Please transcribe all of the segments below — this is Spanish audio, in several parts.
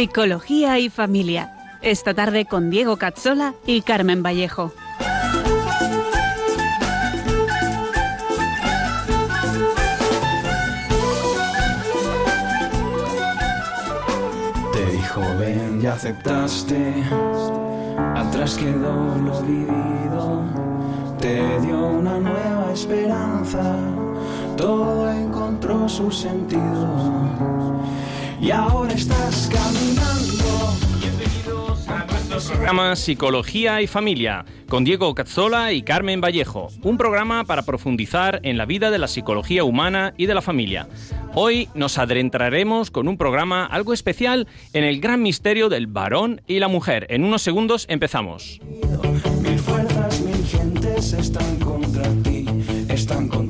Psicología y familia. Esta tarde con Diego Cazzola y Carmen Vallejo. Te dijo ven, ya aceptaste, atrás quedó lo vivido, te dio una nueva esperanza, todo encontró su sentido y ahora estás caminando. Bienvenidos a nuestro programa Psicología y Familia con Diego Cazzola y Carmen Vallejo, un programa para profundizar en la vida de la psicología humana y de la familia. Hoy nos adentraremos con un programa algo especial en el gran misterio del varón y la mujer. En unos segundos empezamos. Mil fuerzas, mil gentes están contra ti, están contra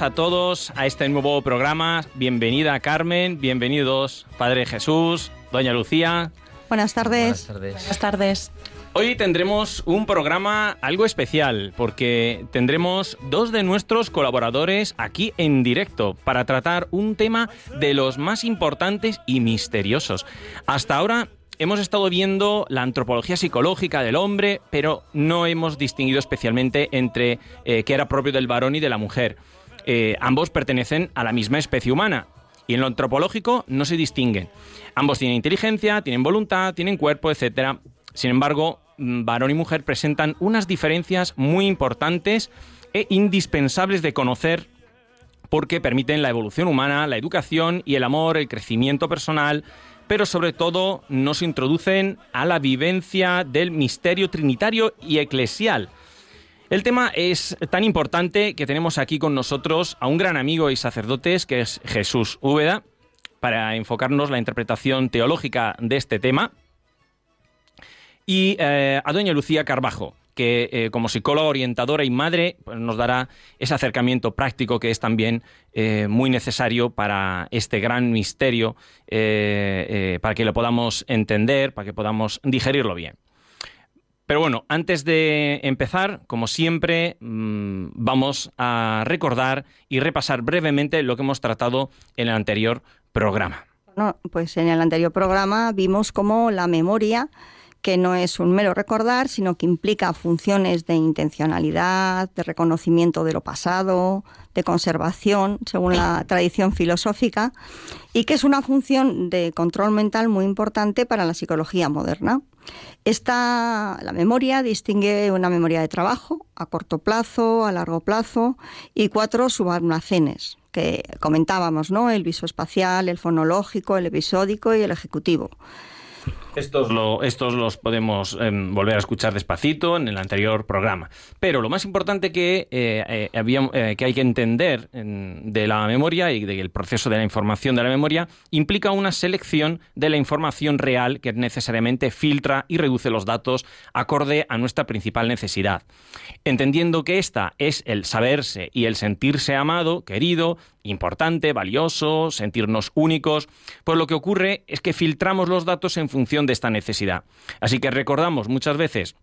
Bienvenidos a todos a este nuevo programa. Bienvenida Carmen, bienvenidos Padre Jesús, Doña Lucía. Buenas tardes. Buenas tardes. Buenas tardes. Hoy tendremos un programa algo especial porque tendremos dos de nuestros colaboradores aquí en directo para tratar un tema de los más importantes y misteriosos. Hasta ahora hemos estado viendo la antropología psicológica del hombre, pero no hemos distinguido especialmente entre eh, qué era propio del varón y de la mujer. Eh, ambos pertenecen a la misma especie humana y en lo antropológico no se distinguen. Ambos tienen inteligencia, tienen voluntad, tienen cuerpo, etc. Sin embargo, mm, varón y mujer presentan unas diferencias muy importantes e indispensables de conocer porque permiten la evolución humana, la educación y el amor, el crecimiento personal, pero sobre todo nos introducen a la vivencia del misterio trinitario y eclesial. El tema es tan importante que tenemos aquí con nosotros a un gran amigo y sacerdotes que es Jesús Úbeda, para enfocarnos la interpretación teológica de este tema, y eh, a doña Lucía Carbajo, que eh, como psicóloga orientadora y madre pues, nos dará ese acercamiento práctico que es también eh, muy necesario para este gran misterio, para que lo podamos entender, para que podamos digerirlo bien. Pero bueno, antes de empezar, como siempre, mm, vamos a recordar y repasar brevemente lo que hemos tratado en el anterior programa. Bueno, pues en el anterior programa vimos cómo la memoria, que no es un mero recordar, sino que implica funciones de intencionalidad, de reconocimiento de lo pasado, de conservación, según la tradición filosófica, y que es una función de control mental muy importante para la psicología moderna. Esta, la memoria distingue una memoria de trabajo a corto plazo, a largo plazo y cuatro subalmacenes que comentábamos, ¿no? El visoespacial, el fonológico, el episódico y el ejecutivo. Estos, lo- estos los podemos em, volver a escuchar despacito en el anterior programa. Pero lo más importante que, eh, eh, había- eh, que hay que entender en- de la memoria y del proceso de la información de la memoria implica una selección de la información real que necesariamente filtra y reduce los datos acorde a nuestra principal necesidad. Entendiendo que esta es el saberse y el sentirse amado, querido, importante, valioso, sentirnos únicos, pues lo que ocurre es que filtramos los datos en función de esta necesidad. Así que recordamos muchas veces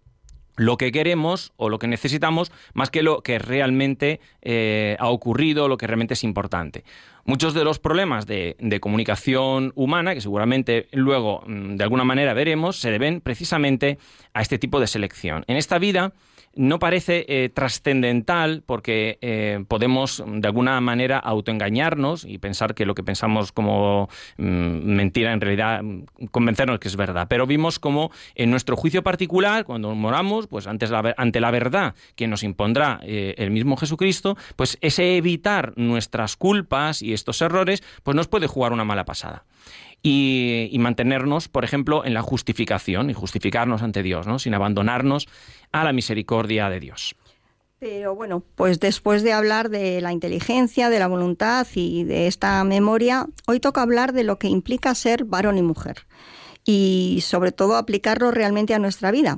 lo que queremos o lo que necesitamos más que lo que realmente eh, ha ocurrido, lo que realmente es importante. Muchos de los problemas de, comunicación humana, que seguramente luego mm, de alguna manera veremos, se deben precisamente a este tipo de selección. En esta vida no parece eh, trascendental porque eh, podemos de alguna manera autoengañarnos y pensar que lo que pensamos como mm, mentira en realidad mm, convencernos que es verdad. Pero vimos como en nuestro juicio particular, cuando moramos, pues antes ante la verdad que nos impondrá eh, el mismo Jesucristo, pues ese evitar nuestras culpas y estos errores, pues nos puede jugar una mala pasada y, mantenernos, por ejemplo, en la justificación y justificarnos ante Dios, ¿no? sin abandonarnos a la misericordia de Dios. Pero bueno, pues después de hablar de la inteligencia, de la voluntad y de esta memoria, hoy toca hablar de lo que implica ser varón y mujer y sobre todo aplicarlo realmente a nuestra vida.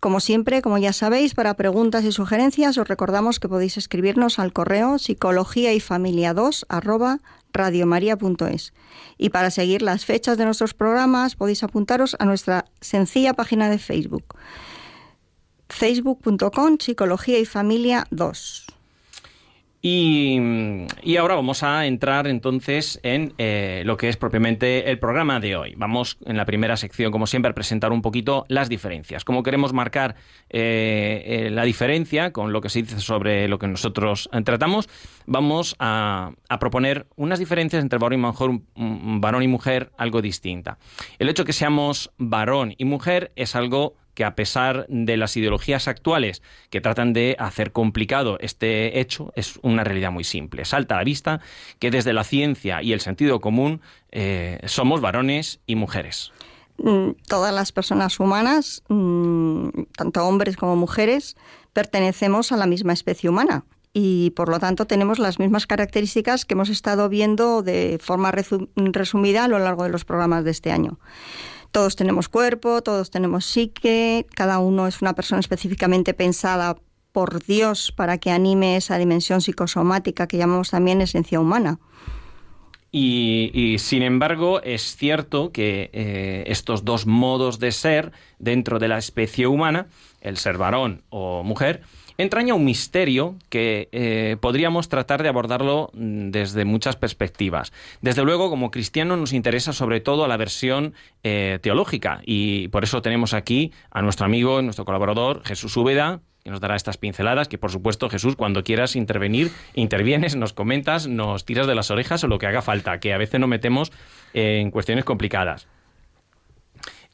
Como siempre, como ya sabéis, para preguntas y sugerencias os recordamos que podéis escribirnos al correo psicología y familia 2 radiomaria.es. Y para seguir las fechas de nuestros programas podéis apuntaros a nuestra sencilla página de Facebook. facebook.com Psicología y Familia 2. Y, ahora vamos a entrar entonces en eh, lo que es propiamente el programa de hoy. Vamos en la primera sección, como siempre, a presentar un poquito las diferencias. Como queremos marcar eh, eh, la diferencia con lo que se dice sobre lo que nosotros tratamos, vamos a, proponer unas diferencias entre varón y, mujer, varón y mujer algo distinta. El hecho de que seamos varón y mujer es algo que a pesar de las ideologías actuales que tratan de hacer complicado este hecho, es una realidad muy simple. Salta a la vista que desde la ciencia y el sentido común eh, somos varones y mujeres. Mm, todas las personas humanas, mm, tanto hombres como mujeres, pertenecemos a la misma especie humana y por lo tanto tenemos las mismas características que hemos estado viendo de forma resumida a lo largo de los programas de este año. Todos tenemos cuerpo, todos tenemos psique, cada uno es una persona específicamente pensada por Dios para que anime esa dimensión psicosomática que llamamos también esencia humana. Y, sin embargo, es cierto que eh, estos dos modos de ser dentro de la especie humana, el ser varón o mujer, entraña un misterio que eh, podríamos tratar de abordarlo mm, desde muchas perspectivas. Desde luego, como cristiano nos interesa sobre todo la versión eh, teológica y por eso tenemos aquí a nuestro amigo, nuestro colaborador, Jesús Úbeda, que nos dará estas pinceladas, que por supuesto, Jesús, cuando quieras intervenir, intervienes, nos comentas, nos tiras de las orejas o lo que haga falta, que a veces nos metemos en cuestiones complicadas.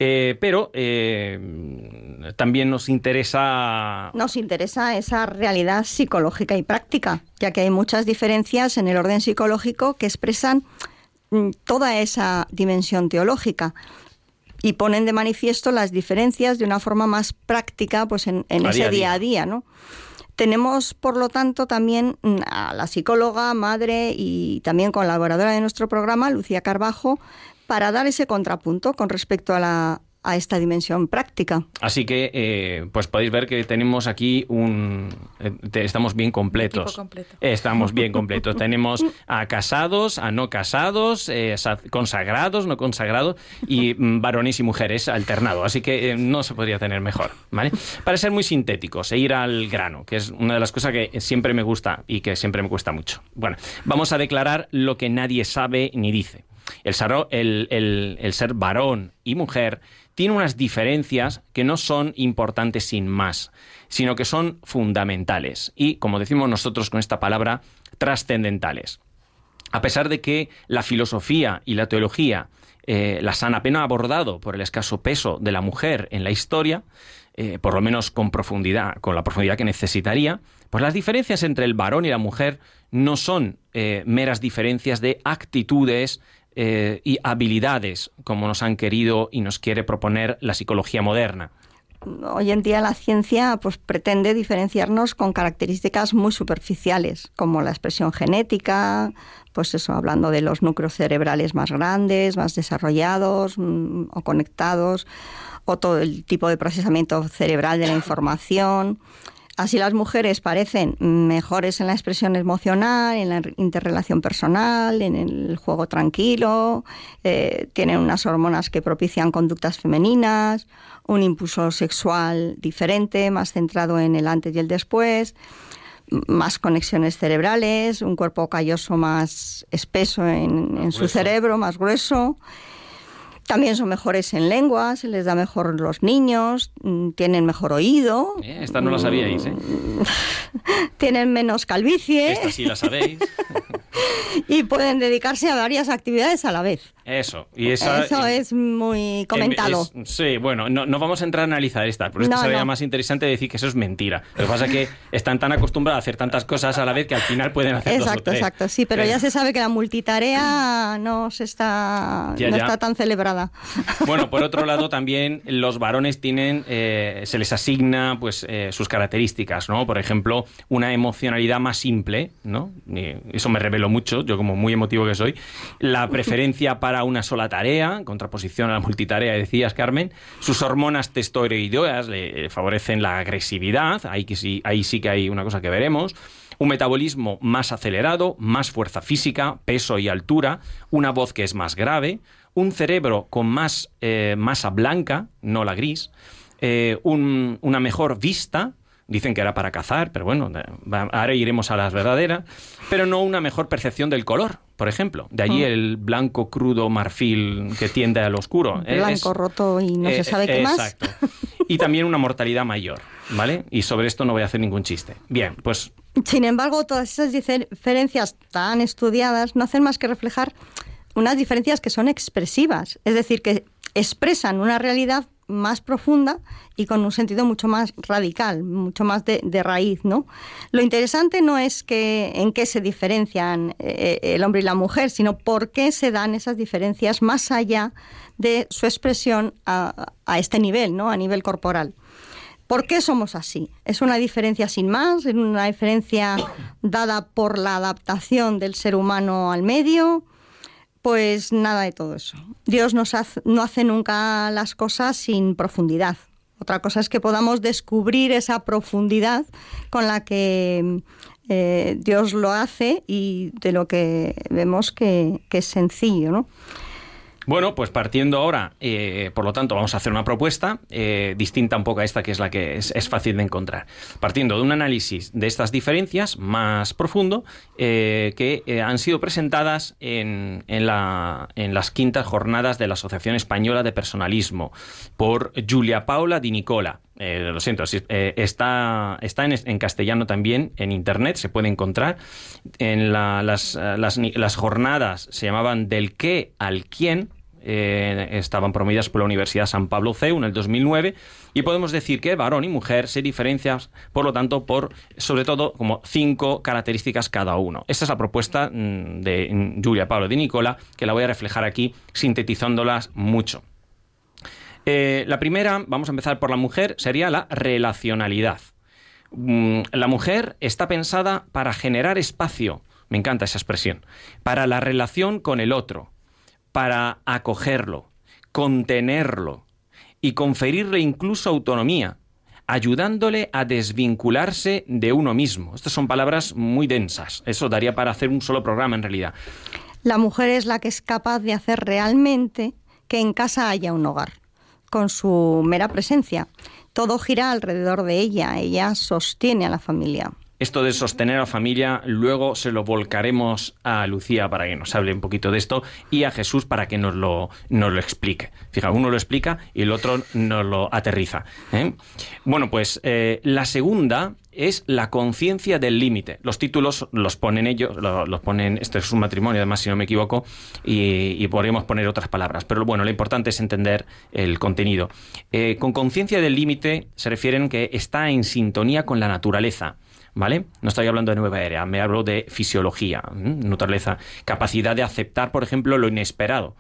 Eh, pero eh, también nos interesa... Nos interesa esa realidad psicológica y práctica, ya que hay muchas diferencias en el orden psicológico que expresan mm, toda esa dimensión teológica y ponen de manifiesto las diferencias de una forma más práctica pues en, ese día a día, ¿no? Tenemos, por lo tanto, también mm, a la psicóloga, madre y también colaboradora de nuestro programa, Lucía Carbajo, para dar ese contrapunto con respecto a la, a esta dimensión práctica. Así que, eh, pues podéis ver que tenemos aquí un... Eh, estamos bien completos. Estamos bien completos. tenemos a casados, a no casados, eh, consagrados, no consagrados, y mm, varones y mujeres alternado. Así que no se podría tener mejor, ¿vale? Para ser muy sintéticos e ir al grano, que es una de las cosas que siempre me gusta y que siempre me cuesta mucho. Bueno, vamos a declarar lo que nadie sabe ni dice. El, ser varón y mujer tiene unas diferencias que no son importantes sin más, sino que son fundamentales y, como decimos nosotros con esta palabra, trascendentales. A pesar de que la filosofía y la teología eh, las han apenas abordado por el escaso peso de la mujer en la historia, eh, por lo menos con profundidad, con la profundidad que necesitaría, pues las diferencias entre el varón y la mujer no son eh, meras diferencias de actitudes, eh, y habilidades, como nos han querido y nos quiere proponer la psicología moderna. Hoy en día la ciencia pues, pretende diferenciarnos con características muy superficiales, como la expresión genética, pues eso, hablando de los núcleos cerebrales más grandes, más desarrollados mm, o conectados, o todo el tipo de procesamiento cerebral de la información, Así las mujeres parecen mejores en la expresión emocional, en la interrelación personal, en el juego tranquilo, eh, tienen unas hormonas que propician conductas femeninas, un impulso sexual diferente, más centrado en el antes y el después, más conexiones cerebrales, un cuerpo calloso más espeso en, su cerebro, más grueso. También son mejores en lengua, se les da mejor los niños, mm, tienen mejor oído. Eh, esta no la sabíais, ¿eh? tienen menos calvicie. Esta sí la sabéis. y pueden dedicarse a varias actividades a la vez. Eso. Y Eso es muy comentado. sí, bueno, no, no, vamos a entrar a analizar estas, pero esto sería más interesante decir que eso es mentira. Lo que pasa es que están tan acostumbrados a hacer tantas cosas a la vez que al final pueden hacer Exacto, dos o exacto. Sí, pero ya se sabe que la multitarea no se está, no está tan celebrada. Bueno, por otro lado, también los varones tienen, eh, se les asigna pues eh, sus características, ¿no? Por ejemplo, una emocionalidad más simple, ¿no? eso me reveló mucho, yo como muy emotivo que soy. La preferencia para una sola tarea, en contraposición a la multitarea, decías, Carmen. Sus hormonas testosteroideas le favorecen la agresividad, ahí, que sí, ahí sí que hay una cosa que veremos. Un metabolismo más acelerado, más fuerza física, peso y altura, una voz que es más grave, un cerebro con más eh, masa blanca, no la gris, eh, una mejor vista, Dicen que era para cazar, pero bueno, ahora iremos a las verdaderas. Pero no una mejor percepción del color, por ejemplo. De allí mm. el blanco crudo marfil que tiende al oscuro. Blanco roto y no se eh, sabe qué más. Exacto. Y también una mortalidad mayor, ¿vale? Y sobre esto no voy a hacer ningún chiste. Bien, pues... Sin embargo, todas esas diferencias tan estudiadas no hacen más que reflejar unas diferencias que son expresivas, es decir, que expresan una realidad más profunda y con un sentido mucho más radical, mucho más de, raíz, ¿no? Lo interesante no es que en qué se diferencian eh, el hombre y la mujer, sino por qué se dan esas diferencias más allá de su expresión a, este nivel, ¿no? A nivel corporal. ¿Por qué somos así? ¿Es una diferencia sin más? ¿Es una diferencia dada por la adaptación del ser humano al medio? Pues nada de todo eso. Dios nos no hace nunca las cosas sin profundidad. Otra cosa es que podamos descubrir esa profundidad con la que eh, Dios lo hace y de lo que vemos que, que es sencillo, ¿no? Bueno, pues partiendo ahora, eh, por lo tanto, vamos a hacer una propuesta eh, distinta un poco a esta que es la que es, fácil de encontrar. Partiendo de un análisis de estas diferencias más profundo eh, que han sido presentadas en, en, la, en, las quintas jornadas de la Asociación Española de Personalismo por Julia Paula Di Nicola. Lo siento, está, está en, castellano también en internet, se puede encontrar. En las, las, las jornadas se llamaban Del qué al quién, eh, estaban promovidas por la Universidad San Pablo CEU en el 2009 y podemos decir que varón y mujer se diferencian, por lo tanto, por sobre todo como cinco características cada uno. Esta es la propuesta mm, de Julia Pablo de Nicola, que la voy a reflejar aquí sintetizándolas mucho. Eh, la primera, vamos a empezar por la mujer, sería la relacionalidad. Mm, la mujer está pensada para generar espacio, me encanta esa expresión, para la relación con el otro, para acogerlo, contenerlo y conferirle incluso autonomía, ayudándole a desvincularse de uno mismo. Estas son palabras muy densas. Eso daría para hacer un solo programa en realidad. La mujer es la que es capaz de hacer realmente que en casa haya un hogar, con su mera presencia. Todo gira alrededor de ella, ella sostiene a la familia. Esto de sostener a familia, luego se lo volcaremos a Lucía para que nos hable un poquito de esto y a Jesús para que nos lo, nos lo explique. Fija, uno lo explica y el otro nos lo aterriza. ¿eh? Bueno, pues eh, la segunda es la conciencia del límite. Los títulos los ponen ellos, los ponen, esto es un matrimonio además si no me equivoco, y, podríamos poner otras palabras, pero bueno, lo importante es entender el contenido. Eh, con conciencia del límite se refieren que está en sintonía con la naturaleza. ¿Vale? No estoy hablando de nueva era, me hablo de fisiología, naturaleza, capacidad de aceptar, por ejemplo, lo inesperado.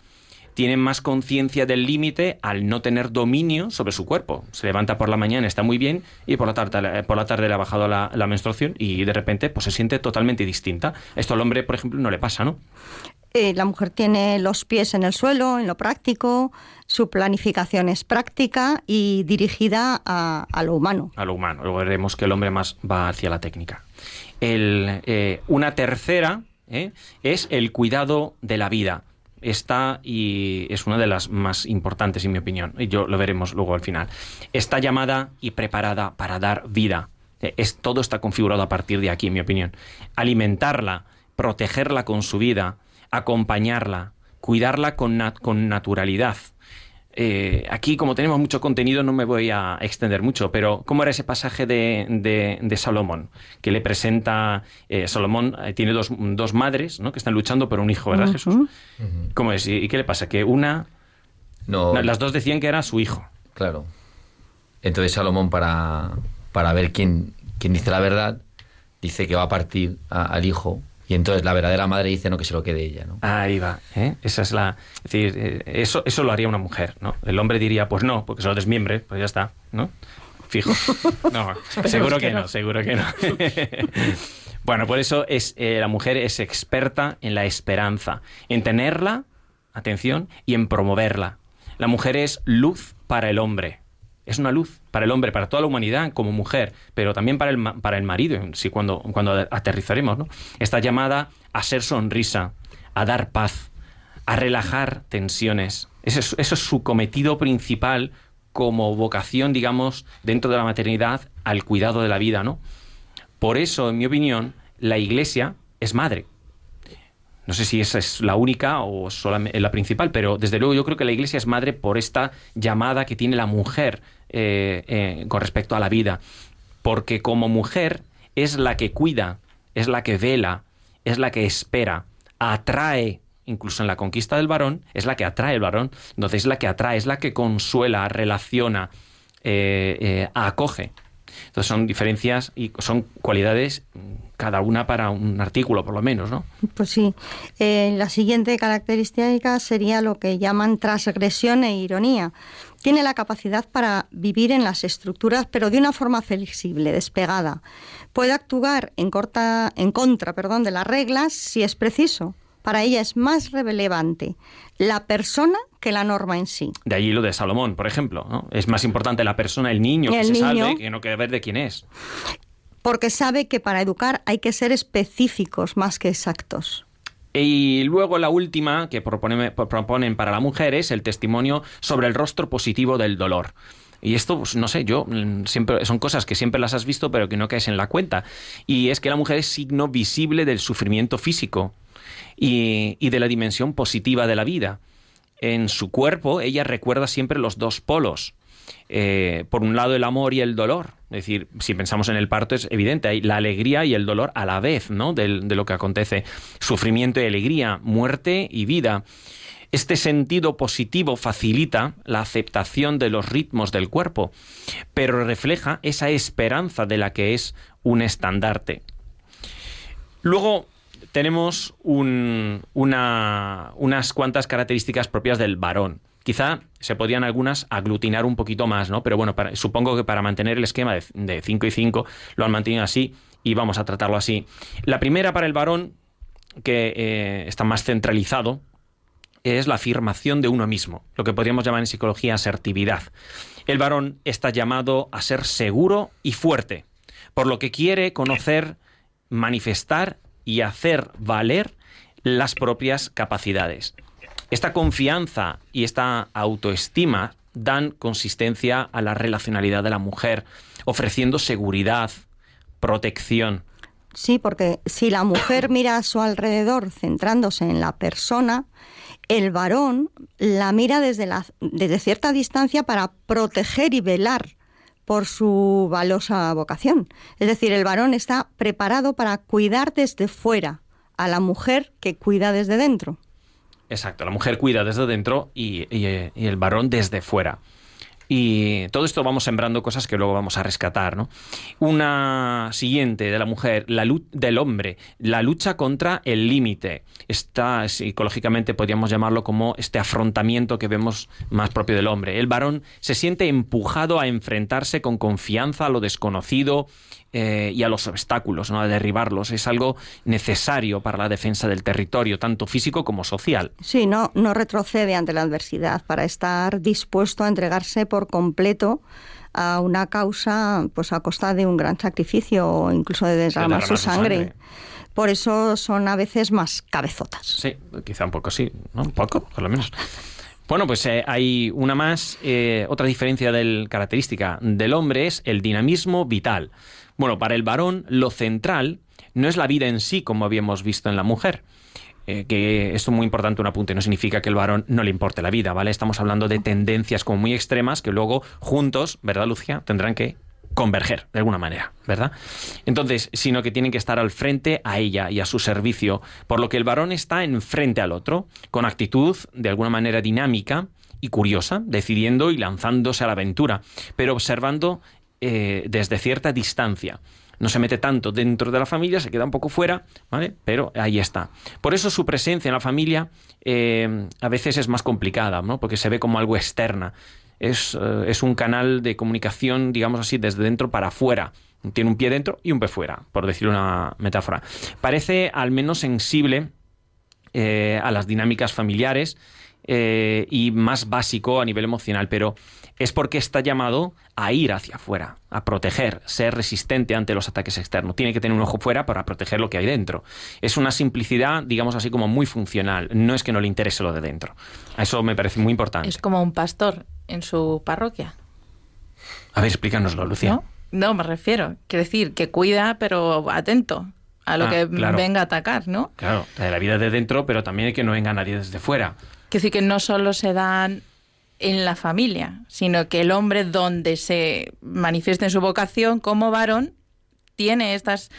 Tienen más conciencia del límite al no tener dominio sobre su cuerpo. Se levanta por la mañana, está muy bien, y por la tarde, por la tarde le ha bajado la, la menstruación y de repente pues, se siente totalmente distinta. Esto al hombre, por ejemplo, no le pasa, ¿no? Eh, la mujer tiene los pies en el suelo, en lo práctico, su planificación es práctica y dirigida a, lo humano. A lo humano. Luego veremos que el hombre más va hacia la técnica. Eh, una tercera ¿eh? es el cuidado de la vida. Esta y es una de las más importantes, en mi opinión. Y yo lo veremos luego al final. Está llamada y preparada para dar vida. Es, todo está configurado a partir de aquí, en mi opinión. Alimentarla, protegerla con su vida, acompañarla, cuidarla con, nat- con naturalidad. Eh, aquí, como tenemos mucho contenido, no me voy a extender mucho, pero ¿cómo era ese pasaje de, de- de Salomón? Que le presenta, eh, Salomón eh, tiene dos, dos madres ¿no? que están luchando por un hijo, ¿verdad. Jesús? ¿Cómo es? ¿Y, y qué le pasa? Que una, No, las dos decían que era su hijo. Claro. Entonces Salomón, para, para ver quién, quién dice la verdad, dice que va a partir a- al hijo. Y entonces la verdadera madre dice no que se lo quede ella, ¿no? Ahí va, ¿eh? Esa es la... Es decir, eh, eso, eso lo haría una mujer, ¿no? El hombre diría, pues no, porque se lo desmiembre, pues ya está, ¿no? Fijo. No, seguro que, no, seguro que no. bueno, por eso es, eh, la mujer es experta en la esperanza, en tenerla, atención, y en promoverla. La mujer es luz para el hombre. Es una luz para el hombre, para toda la humanidad como mujer, pero también para el, para el marido, si cuando, cuando aterrizaremos, ¿no? Está llamada a ser sonrisa, a dar paz, a relajar tensiones. Eso es, eso es su cometido principal como vocación, digamos, dentro de la maternidad al cuidado de la vida, ¿no? Por eso, en mi opinión, la Iglesia es madre. No sé si esa es la única o solamente la principal, pero desde luego yo creo que la Iglesia es madre por esta llamada que tiene la mujer eh, eh, con respecto a la vida. Porque como mujer es la que cuida, es la que vela, es la que espera, atrae, incluso en la conquista del varón, es la que atrae el varón. Entonces es la que atrae, es la que consuela, relaciona, eh, acoge. Entonces son diferencias y son cualidades cada una para un artículo, por lo menos, ¿no? Pues sí. Eh, la siguiente característica sería lo que llaman transgresión e ironía. Tiene la capacidad para vivir en las estructuras, pero de una forma flexible, despegada. Puede actuar en, corta, en contra perdón, de las reglas si es preciso. Para ella es más relevante la persona que la norma en sí. De allí lo de Salomón, por ejemplo. ¿no? Es más importante la persona, el niño que se niño. salve, que no que ver de quién es. Porque sabe que para educar hay que ser específicos más que exactos. Y luego la última que propone- proponen para la mujer es el testimonio sobre el rostro positivo del dolor. Y esto, pues, no sé, yo mm, siempre son cosas que siempre las has visto, pero que no caes en la cuenta. Y es que la mujer es signo visible del sufrimiento físico y de la dimensión positiva de la vida. En su cuerpo, ella recuerda siempre los dos polos. Eh, por un lado, el amor y el dolor. Es decir, si pensamos en el parto, es evidente, hay la alegría y el dolor a la vez, ¿no? De lo que acontece. Sufrimiento y alegría, muerte y vida. Este sentido positivo facilita la aceptación de los ritmos del cuerpo, pero refleja esa esperanza de la que es un estandarte. Luego tenemos un- una- unas cuantas características propias del varón. Quizá se podrían algunas aglutinar un poquito más, ¿no? Pero bueno, supongo que para mantener el esquema de 5 y 5 lo han mantenido así y vamos a tratarlo así. La primera para el varón, que eh, está más centralizado, es la afirmación de uno mismo, lo que podríamos llamar en psicología asertividad. El varón está llamado a ser seguro y fuerte, por lo que quiere conocer, manifestar y hacer valer las propias capacidades. Esta confianza y esta autoestima dan consistencia a la relacionalidad de la mujer, ofreciendo seguridad, protección. Sí, porque si la mujer mira a su alrededor centrándose en la persona, el varón la mira desde, la, desde cierta distancia para proteger y velar por su valiosa vocación. Es decir, el varón está preparado para cuidar desde fuera a la mujer que cuida desde dentro. Exacto, la mujer cuida desde dentro eh, y el varón desde fuera. Y todo esto vamos sembrando cosas que luego vamos a rescatar. ¿no? Una siguiente de la mujer, la luz del hombre, la lucha contra el límite. Está psicológicamente podríamos llamarlo como este afrontamiento que vemos más propio del hombre. El varón se siente empujado a enfrentarse con confianza a lo desconocido eh, y a los obstáculos, ¿no? a derribarlos. Es algo necesario para la defensa del territorio, tanto físico como social. Sí, no, no retrocede ante la adversidad para estar dispuesto a entregarse por completo a una causa pues a costa de un gran sacrificio o incluso de derramar, su, sangre. Por eso son a veces más cabezotas. Sí, quizá un poco sí, ¿no? Un poco, por lo menos. Bueno, pues eh, hay una más, eh, otra diferencia del característica del hombre es el dinamismo vital. Bueno, para el varón lo central no es la vida en sí, como habíamos visto en la mujer. Eh, que esto es muy importante un apunte, no significa que el varón no le importe la vida, ¿vale? Estamos hablando de tendencias como muy extremas que luego juntos, ¿verdad, Lucia? Tendrán que converger de alguna manera, ¿verdad? Entonces, sino que tienen que estar al frente a ella y a su servicio, por lo que el varón está enfrente al otro, con actitud de alguna manera dinámica y curiosa, decidiendo y lanzándose a la aventura, pero observando eh, desde cierta distancia. No se mete tanto dentro de la familia, se queda un poco fuera, ¿vale? Pero ahí está. Por eso su presencia en la familia eh, a veces es más complicada, ¿no? Porque se ve como algo externa. Es, eh, es un canal de comunicación, digamos así, desde dentro para afuera. Tiene un pie dentro y un pie fuera, por decir una metáfora. Parece al menos sensible a las dinámicas familiares y más básico a nivel emocional, pero es porque está llamado a ir hacia afuera, a proteger, ser resistente ante los ataques externos. Tiene que tener un ojo fuera para proteger lo que hay dentro. Es una simplicidad, digamos así, como muy funcional. No es que no le interese lo de dentro. Eso me parece muy importante. Es como un pastor en su parroquia. A ver, explícanoslo, Lucía. No, me refiero. Quiere decir que cuida, pero atento a lo ah, que venga a atacar, ¿no? Claro, de la vida de dentro, pero también hay que no venga nadie desde fuera. Quiere decir que no solo se dan en la familia, sino que el hombre donde se manifieste en su vocación como varón tiene estas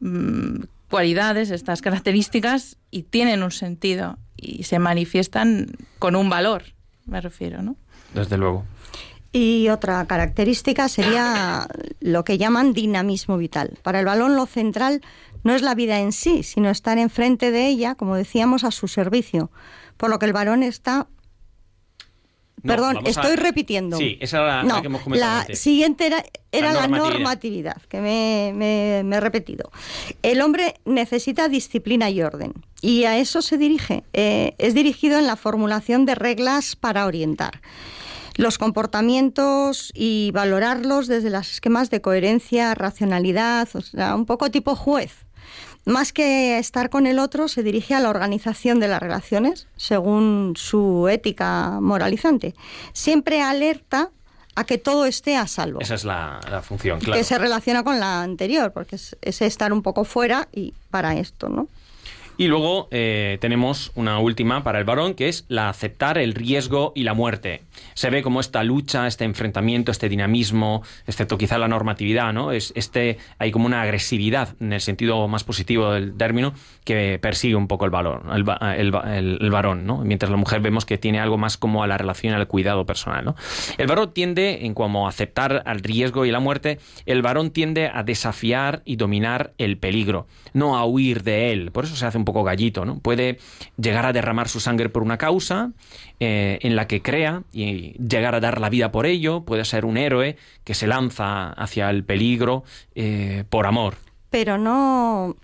mm, cualidades, estas características y tienen un sentido y se manifiestan con un valor, me refiero, ¿no? Desde luego. Y otra característica sería lo que llaman dinamismo vital. Para el balón lo central no es la vida en sí, sino estar enfrente de ella, como decíamos, a su servicio. Por lo que el varón está Perdón, estoy repitiendo. Sí, esa era la, que hemos comentado. La siguiente era, la, normatividad. que me, he repetido. El hombre necesita disciplina y orden. Y a eso se dirige. Eh, es dirigido en la formulación de reglas para orientar los comportamientos y valorarlos desde los esquemas de coherencia, racionalidad, o sea, un poco tipo juez más que estar con el otro, se dirige a la organización de las relaciones según su ética moralizante. Siempre alerta a que todo esté a salvo. Esa es la, función, claro. Que se relaciona con la anterior, porque es, es, estar un poco fuera y para esto, ¿no? Y luego eh, tenemos una última para el varón, que es la aceptar el riesgo y la muerte. Se ve como esta lucha, este enfrentamiento, este dinamismo, excepto quizá la normatividad, ¿no? Es, este, hay como una agresividad, en el sentido más positivo del término, que persigue un poco el, valor, el, varón, ¿no? Mientras la mujer vemos que tiene algo más como a la relación, al cuidado personal, ¿no? El varón tiende, en como aceptar al riesgo y la muerte, el varón tiende a desafiar y dominar el peligro, no a huir de él. Por eso se hace un poco gallito, ¿no? Puede llegar a derramar su sangre por una causa eh, en la que crea y llegar a dar la vida por ello, puede ser un héroe que se lanza hacia el peligro eh, por amor. Pero no,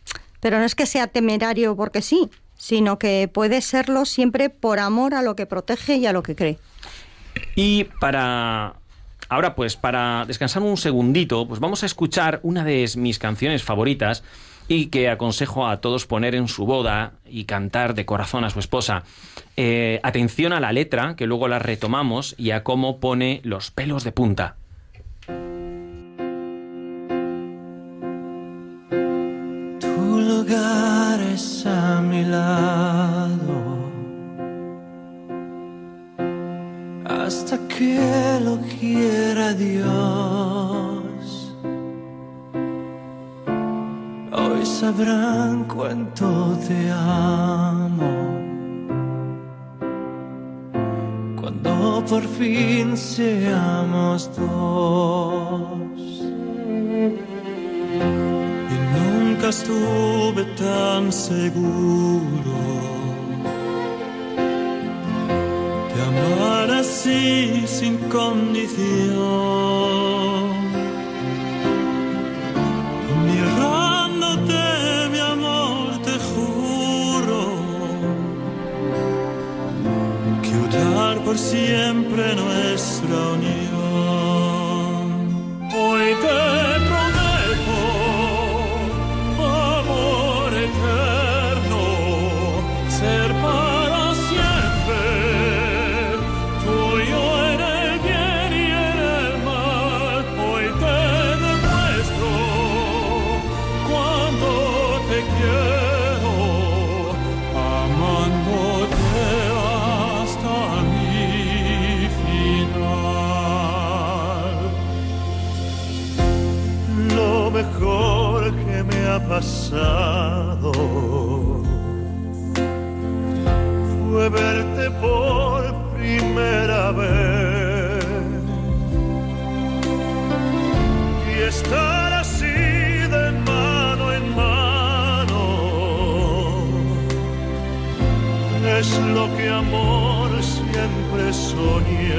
pero no es que sea temerario porque sí, sino que puede serlo siempre por amor a lo que protege y a lo que cree. Y para ahora pues para descansar un segundito, pues vamos a escuchar una de mis canciones favoritas y que aconsejo a todos poner en su boda y cantar de corazón a su esposa. Eh, atención a la letra, que luego la retomamos, y a cómo pone los pelos de punta. Hasta que lo quiera Dios. hoy sabrán cuánto te amo. Cuando por fin seamos dos. Estuve tan seguro de amar así sin condición. Mirándote, mi amor, te juro que unir por siempre nuestra unión. Pasado fue verte por primera vez y estar así de mano en mano es lo que amor siempre soñé.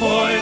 Hoy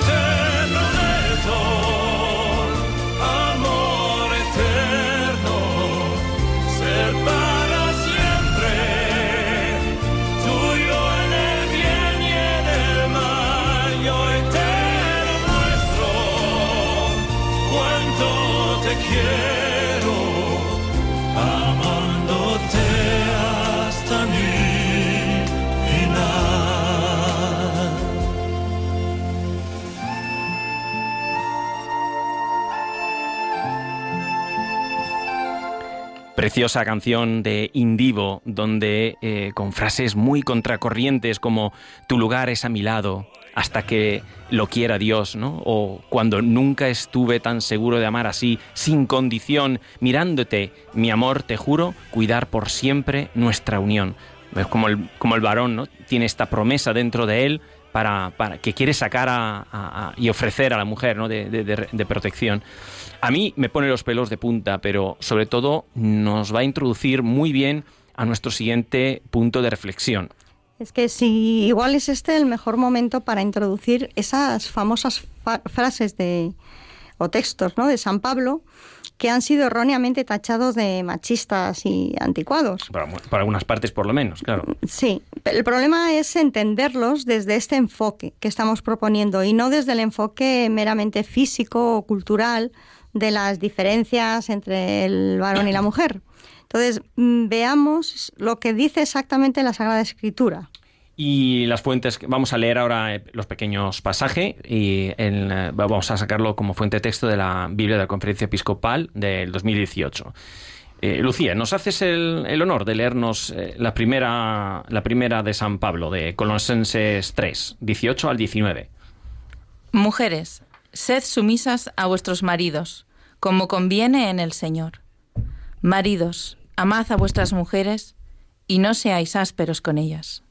Preciosa canción de Indivo, donde eh, con frases muy contracorrientes como tu lugar es a mi lado, hasta que lo quiera Dios, ¿no? O cuando nunca estuve tan seguro de amar así, sin condición, mirándote, mi amor, te juro, cuidar por siempre nuestra unión. Es como el, como el varón, ¿no? Tiene esta promesa dentro de él para, que quiere sacar a- y ofrecer a la mujer, ¿no? de- protección. A mí me pone los pelos de punta, pero sobre todo nos va a introducir muy bien a nuestro siguiente punto de reflexión. Es que si igual es este el mejor momento para introducir esas famosas fa- frases de o textos, ¿no? de San Pablo que han sido erróneamente tachados de machistas y anticuados. Para, algunas partes, por lo menos, claro. Sí, el problema es entenderlos desde este enfoque que estamos proponiendo y no desde el enfoque meramente físico o cultural de las diferencias entre el varón y la mujer. Entonces, mm, veamos lo que dice exactamente la Sagrada Escritura. Y las fuentes, vamos a leer ahora eh, los pequeños pasajes y eh, vamos a sacarlo como fuente de texto de la Biblia de la Conferencia Episcopal del 2018. Eh, Lucía, ¿nos haces el, el honor de leernos eh, la, primera, la primera de San Pablo, de Colosenses 3, 18 al 19? Mujeres, sed sumisas a vuestros maridos, como conviene en el Señor. Maridos, amad a vuestras mujeres y no seáis ásperos con ellas.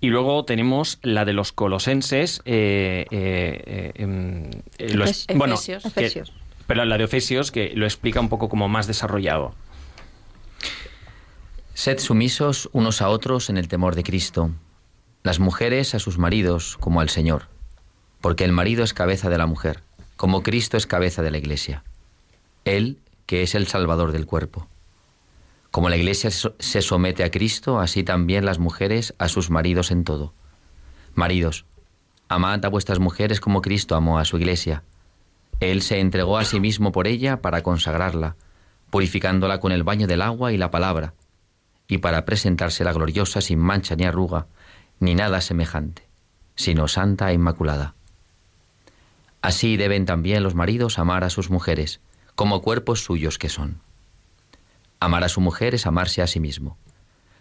Y luego tenemos la de los colosenses. eh, eh, eh, em, eh, lo es- Efesios. bueno, Efesios. que- pero la de Efesios que lo explica un poco como más desarrollado. Sed sumisos unos a otros en el temor de Cristo, las mujeres a sus maridos como al Señor, porque el marido es cabeza de la mujer, como Cristo es cabeza de la Iglesia, Él que es el Salvador del cuerpo. Como la Iglesia se somete a Cristo, así también las mujeres a sus maridos en todo. Maridos, amad a vuestras mujeres como Cristo amó a su Iglesia. Él se entregó a sí mismo por ella para consagrarla, purificándola con el baño del agua y la palabra, y para presentársela gloriosa sin mancha ni arruga, ni nada semejante, sino santa e inmaculada. Así deben también los maridos amar a sus mujeres, como cuerpos suyos que son. Amar a su mujer es amarse a sí mismo,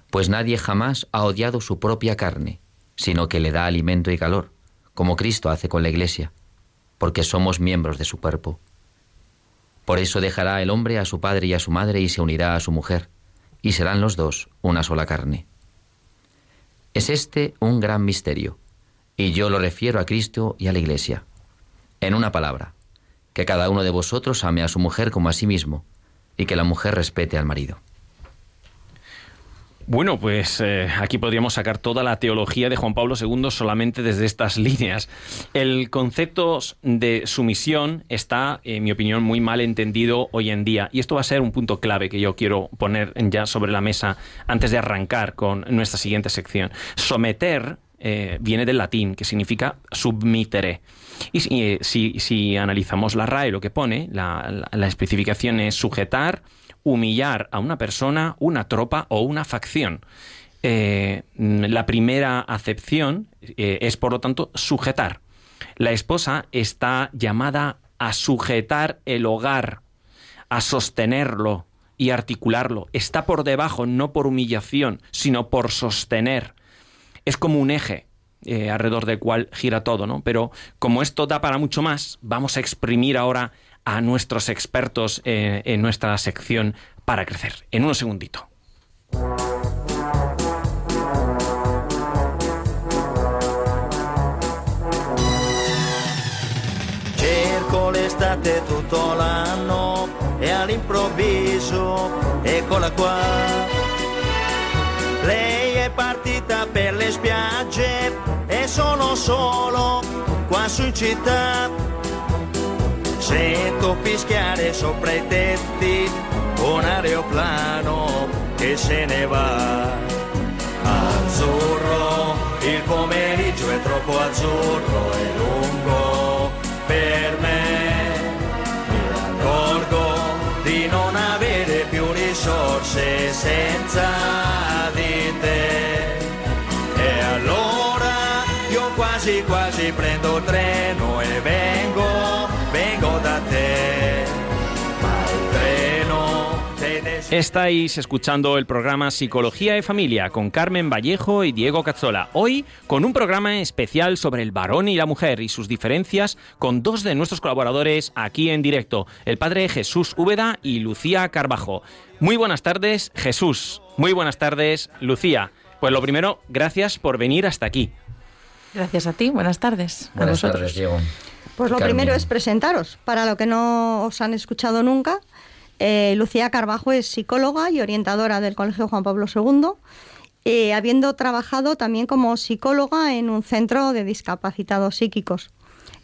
pues nadie jamás ha odiado su propia carne, sino que le da alimento y calor, como Cristo hace con la Iglesia, porque somos miembros de su cuerpo. Por eso dejará el hombre a su padre y a su madre y se unirá a su mujer, y serán los dos una sola carne. Es este un gran misterio, y yo lo refiero a Cristo y a la Iglesia. En una palabra, que cada uno de vosotros ame a su mujer como a sí mismo, y que la mujer respete al marido. Bueno, pues eh, aquí podríamos sacar toda la teología de Juan Pablo II solamente desde estas líneas. El concepto de sumisión está, en mi opinión, muy mal entendido hoy en día. Y esto va a ser un punto clave que yo quiero poner ya sobre la mesa antes de arrancar con nuestra siguiente sección. Someter eh, viene del latín, que significa submitere. Y si, eh, si- si analizamos la RAE, lo que pone, la, especificación es sujetar, humillar a una persona, una tropa o una facción. Eh, la primera acepción eh, es, por lo tanto, sujetar. La esposa está llamada a sujetar el hogar, a sostenerlo y articularlo. Está por debajo, no por humillación, sino por sostener. Es como un eje eh, alrededor del cual gira todo, ¿no? Pero como esto da para mucho más, vamos a exprimir ahora a nuestros expertos eh, en nuestra sección para crecer. En un segundito. Cerco l'estate tutto l'anno e all'improvviso eccola qua. Partita per le spiagge e sono solo qua su in città. Sento fischiare sopra i tetti un aeroplano che se ne va. Azzurro, il pomeriggio è troppo azzurro e lungo per me. Mi accorgo di non avere più risorse senza prendo treno vengo, vengo da te. Estáis escuchando el programa Psicología de Familia con Carmen Vallejo y Diego Cazzola. Hoy con un programa especial sobre el varón y la mujer y sus diferencias con dos de nuestros colaboradores aquí en directo, el padre Jesús Úbeda y Lucía Carbajo. Muy buenas tardes, Jesús. Muy buenas tardes, Lucía. Pues lo primero, gracias por venir hasta aquí. Gracias a ti. Buenas tardes. a Buenas vosotros. tardes, Diego. Pues lo Carmen. primero es presentaros. Para lo que no os han escuchado nunca, eh, Lucía Carbajo es psicóloga y orientadora del Colegio Juan Pablo II, eh, habiendo trabajado también como psicóloga en un centro de discapacitados psíquicos.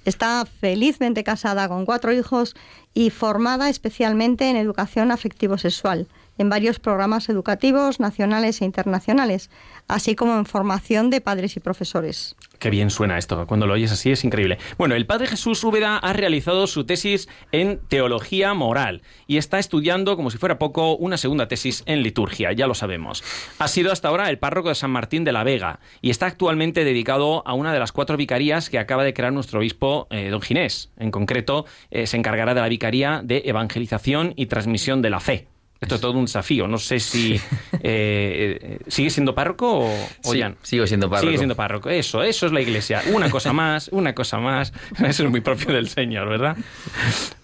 Está felizmente casada con cuatro hijos y formada especialmente en educación afectivo-sexual, en varios programas educativos nacionales e internacionales, así como en formación de padres y profesores. Qué bien suena esto, cuando lo oyes así es increíble. Bueno, el padre Jesús Úbeda ha realizado su tesis en teología moral y está estudiando, como si fuera poco, una segunda tesis en liturgia, ya lo sabemos. Ha sido hasta ahora el párroco de San Martín de la Vega y está actualmente dedicado a una de las cuatro vicarías que acaba de crear nuestro obispo eh, don Ginés. En concreto, eh, se encargará de la vicaría de evangelización y transmisión de la fe. Esto es todo un desafío. No sé si eh, eh, sigue siendo párroco o, o Sí, ya. sigo siendo párroco. Sigue siendo párroco. Eso, eso es la iglesia. Una cosa más, una cosa más. Eso es muy propio del Señor, ¿verdad?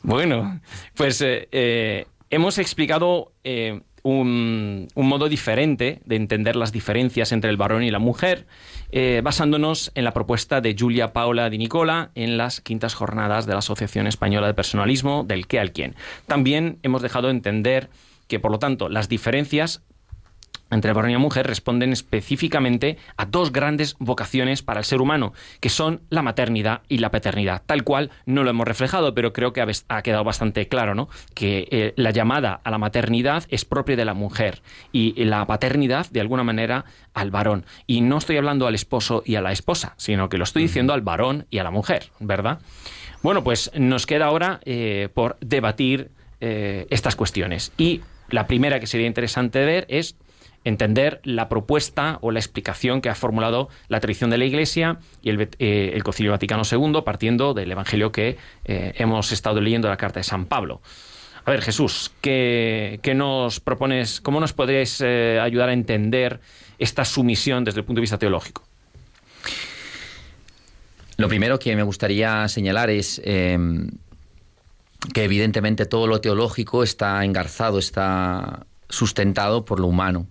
Bueno, pues eh, eh, hemos explicado un, un modo diferente de entender las diferencias entre el varón y la mujer, eh, basándonos en la propuesta de Julia Paula Di Nicola en las quintas jornadas de la Asociación Española de Personalismo, del qué al quién. También hemos dejado entender que, por lo tanto, las diferencias entre varón y mujer responden específicamente a dos grandes vocaciones para el ser humano, que son la maternidad y la paternidad. Tal cual no lo hemos reflejado, pero creo que ha quedado bastante claro, ¿no? Que eh, la llamada a la maternidad es propia de la mujer y la paternidad, de alguna manera, al varón. Y no estoy hablando al esposo y a la esposa, sino que lo estoy diciendo al varón y a la mujer, ¿verdad? Bueno, pues nos queda ahora eh, por debatir eh, estas cuestiones. Y la primera que sería interesante ver es entender la propuesta o la explicación que ha formulado la tradición de la Iglesia y el, eh, Concilio Vaticano II, partiendo del Evangelio que eh, hemos estado leyendo la carta de San Pablo. A ver, Jesús, ¿qué, nos propones? ¿Cómo nos podríais eh, ayudar a entender esta sumisión desde el punto de vista teológico? Lo primero que me gustaría señalar es que evidentemente todo lo teológico está engarzado, está sustentado por lo humano.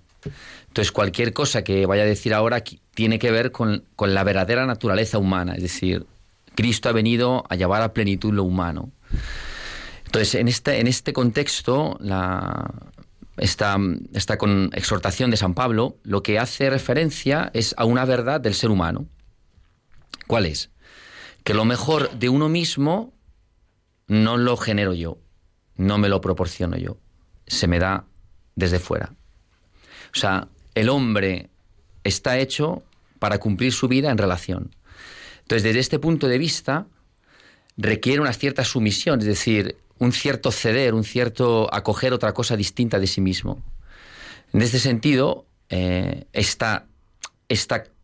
Entonces cualquier cosa que vaya a decir ahora tiene que ver con, con la verdadera naturaleza humana, es decir, Cristo ha venido a llevar a plenitud lo humano. Entonces, en este, en este contexto, la, esta, esta con exhortación de San Pablo lo que hace referencia es a una verdad del ser humano. ¿Cuál es? Que lo mejor de uno mismo no lo genero yo, no me lo proporciono yo, se me da desde fuera. O sea, el hombre está hecho para cumplir su vida en relación. Entonces, desde este punto de vista, requiere una cierta sumisión, es decir, un cierto ceder, un cierto acoger otra cosa distinta de sí mismo. En este sentido, eh, esta,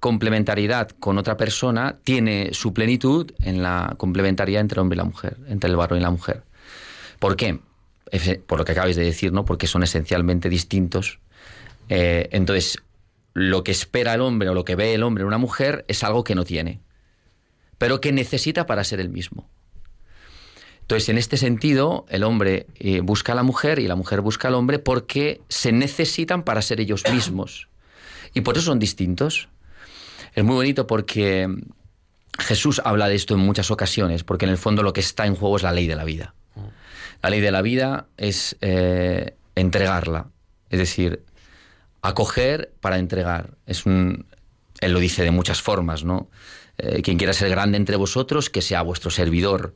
complementariedad con otra persona tiene su plenitud en la complementariedad entre el hombre y la mujer, entre el varón y la mujer. ¿Por qué? Por lo que acabáis de decir, ¿no? Porque son esencialmente distintos. Eh, entonces, lo que espera el hombre o lo que ve el hombre en una mujer es algo que no tiene, pero que necesita para ser el mismo. Entonces, en este sentido, el hombre eh, busca a la mujer y la mujer busca al hombre porque se necesitan para ser ellos mismos. Y por eso son distintos. Es muy bonito porque Jesús habla de esto en muchas ocasiones, porque en el fondo lo que está en juego es la ley de la vida. La ley de la vida es eh, entregarla, es decir, acoger para entregar. Es un, él lo dice de muchas formas, ¿no? Eh, quien quiera ser grande entre vosotros, que sea vuestro servidor.